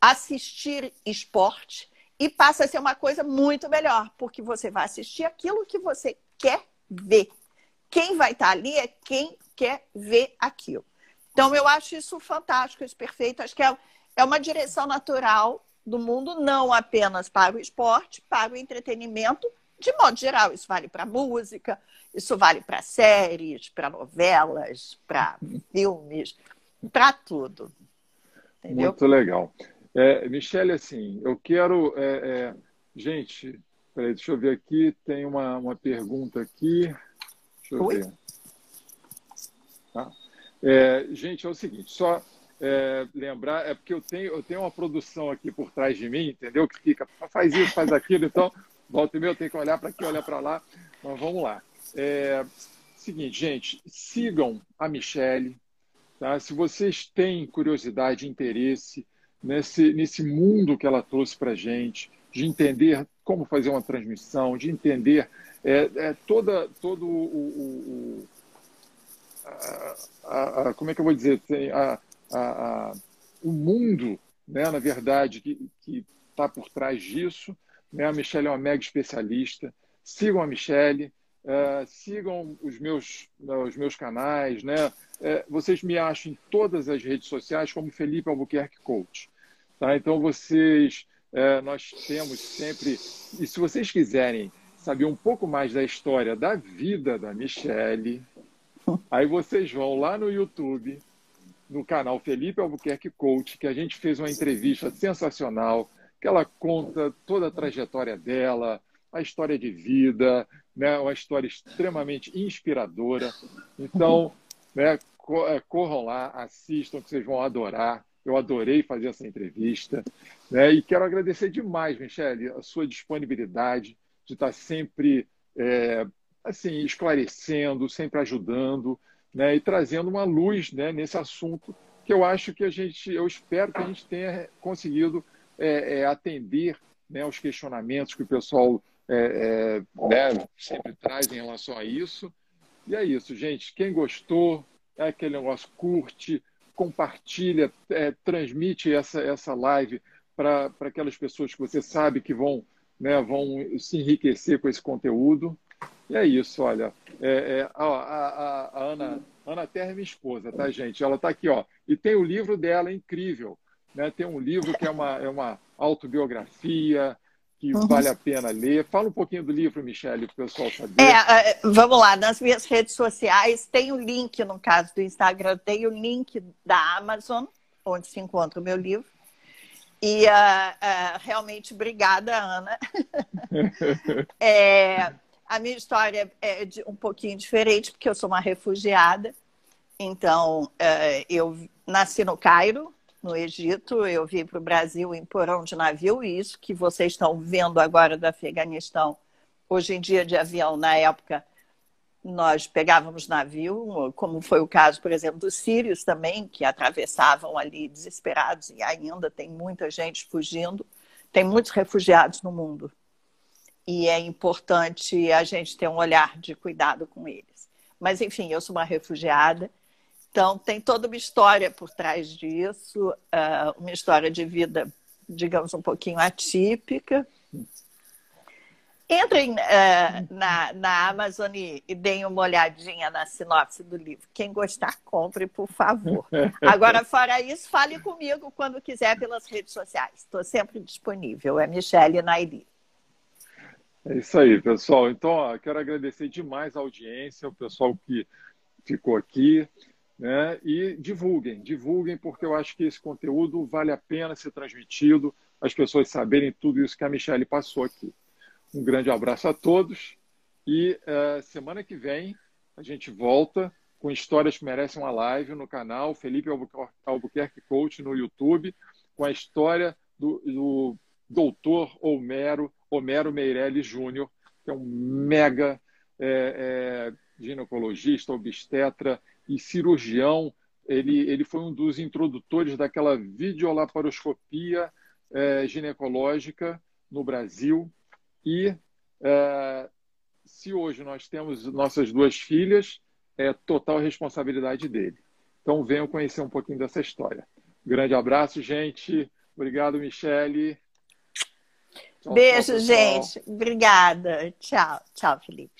assistir esporte e passa a ser uma coisa muito melhor, porque você vai assistir aquilo que você quer ver. Quem vai estar ali é quem quer ver aquilo. Então, eu acho isso fantástico, isso perfeito. Acho que é, é uma direção natural do mundo, não apenas para o esporte, para o entretenimento, de modo geral. Isso vale para música, isso vale para séries, para novelas, para filmes, para tudo. Entendeu? Muito legal. É, Michele, assim, eu quero. É, é... Gente, peraí, deixa eu ver aqui. Tem uma, uma pergunta aqui. Deixa eu Oi? ver. Tá? É, gente, é o seguinte, só é, lembrar, é porque eu tenho, eu tenho uma produção aqui por trás de mim, entendeu? Que fica, faz isso, faz aquilo, então, volta e meia eu tenho que olhar para aqui, olhar para lá, mas vamos lá. É, seguinte, gente, sigam a Michelle, tá? Se vocês têm curiosidade, interesse nesse, nesse mundo que ela trouxe para gente, de entender como fazer uma transmissão, de entender é, é toda, todo o, o, a, a, como é que eu vou dizer, a, a, o mundo, né, na verdade, que está por trás disso. Né? A Michelle é uma mega especialista. Sigam a Michelle, uh, sigam os meus, uh, os meus canais. Né? Uh, vocês me acham em todas as redes sociais como Felipe Albuquerque Coach. Tá? Então, vocês, é, nós temos sempre. E se vocês quiserem saber um pouco mais da história da vida da Michelle, Aí vocês vão lá no YouTube, no canal Felipe Albuquerque Coach, que a gente fez uma entrevista sensacional, que ela conta toda a trajetória dela, a história de vida, né, uma história extremamente inspiradora. Então, né, é, corram lá, assistam, que vocês vão adorar. Eu adorei fazer essa entrevista. Né, e quero agradecer demais, Michele, a sua disponibilidade de estar sempre é, assim, esclarecendo, sempre ajudando, né, e trazendo uma luz né, nesse assunto que eu acho que a gente, eu espero que a gente tenha conseguido é, é, atender né, aos questionamentos que o pessoal é, é, né, sempre traz em relação a isso. E é isso, gente. Quem gostou, é aquele negócio, curte, compartilha, é, transmite essa, essa live para aquelas pessoas que você sabe que vão, né, vão se enriquecer com esse conteúdo. E é isso, olha. É, é, a, a, a, Ana, Ana Terra é minha esposa, tá, gente? Ela está aqui, ó. E tem o livro dela, é incrível. Né? Tem um livro que é uma, é uma autobiografia, que uhum. vale a pena ler. Fala um pouquinho do livro, Michele, para o pessoal saber. É, é, vamos lá, nas minhas redes sociais tem o link, no caso do Instagram, tem o link da Amazon, onde se encontra o meu livro. E uh, uh, realmente, obrigada, Ana. é, a minha história é de, um pouquinho diferente, porque eu sou uma refugiada. Então, é, eu nasci no Cairo, no Egito, eu vim para o Brasil em porão de navio, e isso que vocês estão vendo agora do Afeganistão, hoje em dia de avião, na época, nós pegávamos navio, como foi o caso, por exemplo, dos sírios também, que atravessavam ali desesperados, e ainda tem muita gente fugindo, tem muitos refugiados no mundo e é importante a gente ter um olhar de cuidado com eles. Mas, enfim, eu sou uma refugiada, então tem toda uma história por trás disso, uh, uma história de vida digamos, um pouquinho atípica. Entrem uh, na, na Amazon e, e deem uma olhadinha na sinopse do livro. Quem gostar, compre, por favor. Agora, fora isso, fale comigo quando quiser pelas redes sociais. Estou sempre disponível. É Michele Nairi. É isso aí, pessoal. Então, ó, quero agradecer demais a audiência, o pessoal que ficou aqui. Né? E divulguem, divulguem, porque eu acho que esse conteúdo vale a pena ser transmitido, as pessoas saberem tudo isso que a Michelle passou aqui. Um grande abraço a todos e uh, semana que vem a gente volta com histórias que merecem uma live no canal Felipe Albuquerque Coach no YouTube, com a história do, do doutor Homero, Homero Meirelles Júnior, que é um mega é, é, ginecologista, obstetra e cirurgião. Ele, ele foi um dos introdutores daquela videolaparoscopia é, ginecológica no Brasil. E é, se hoje nós temos nossas duas filhas, é total responsabilidade dele. Então venham conhecer um pouquinho dessa história. grande abraço, gente. Obrigado, Michele. Beijo, gente. Obrigada. Tchau, tchau, Felipe.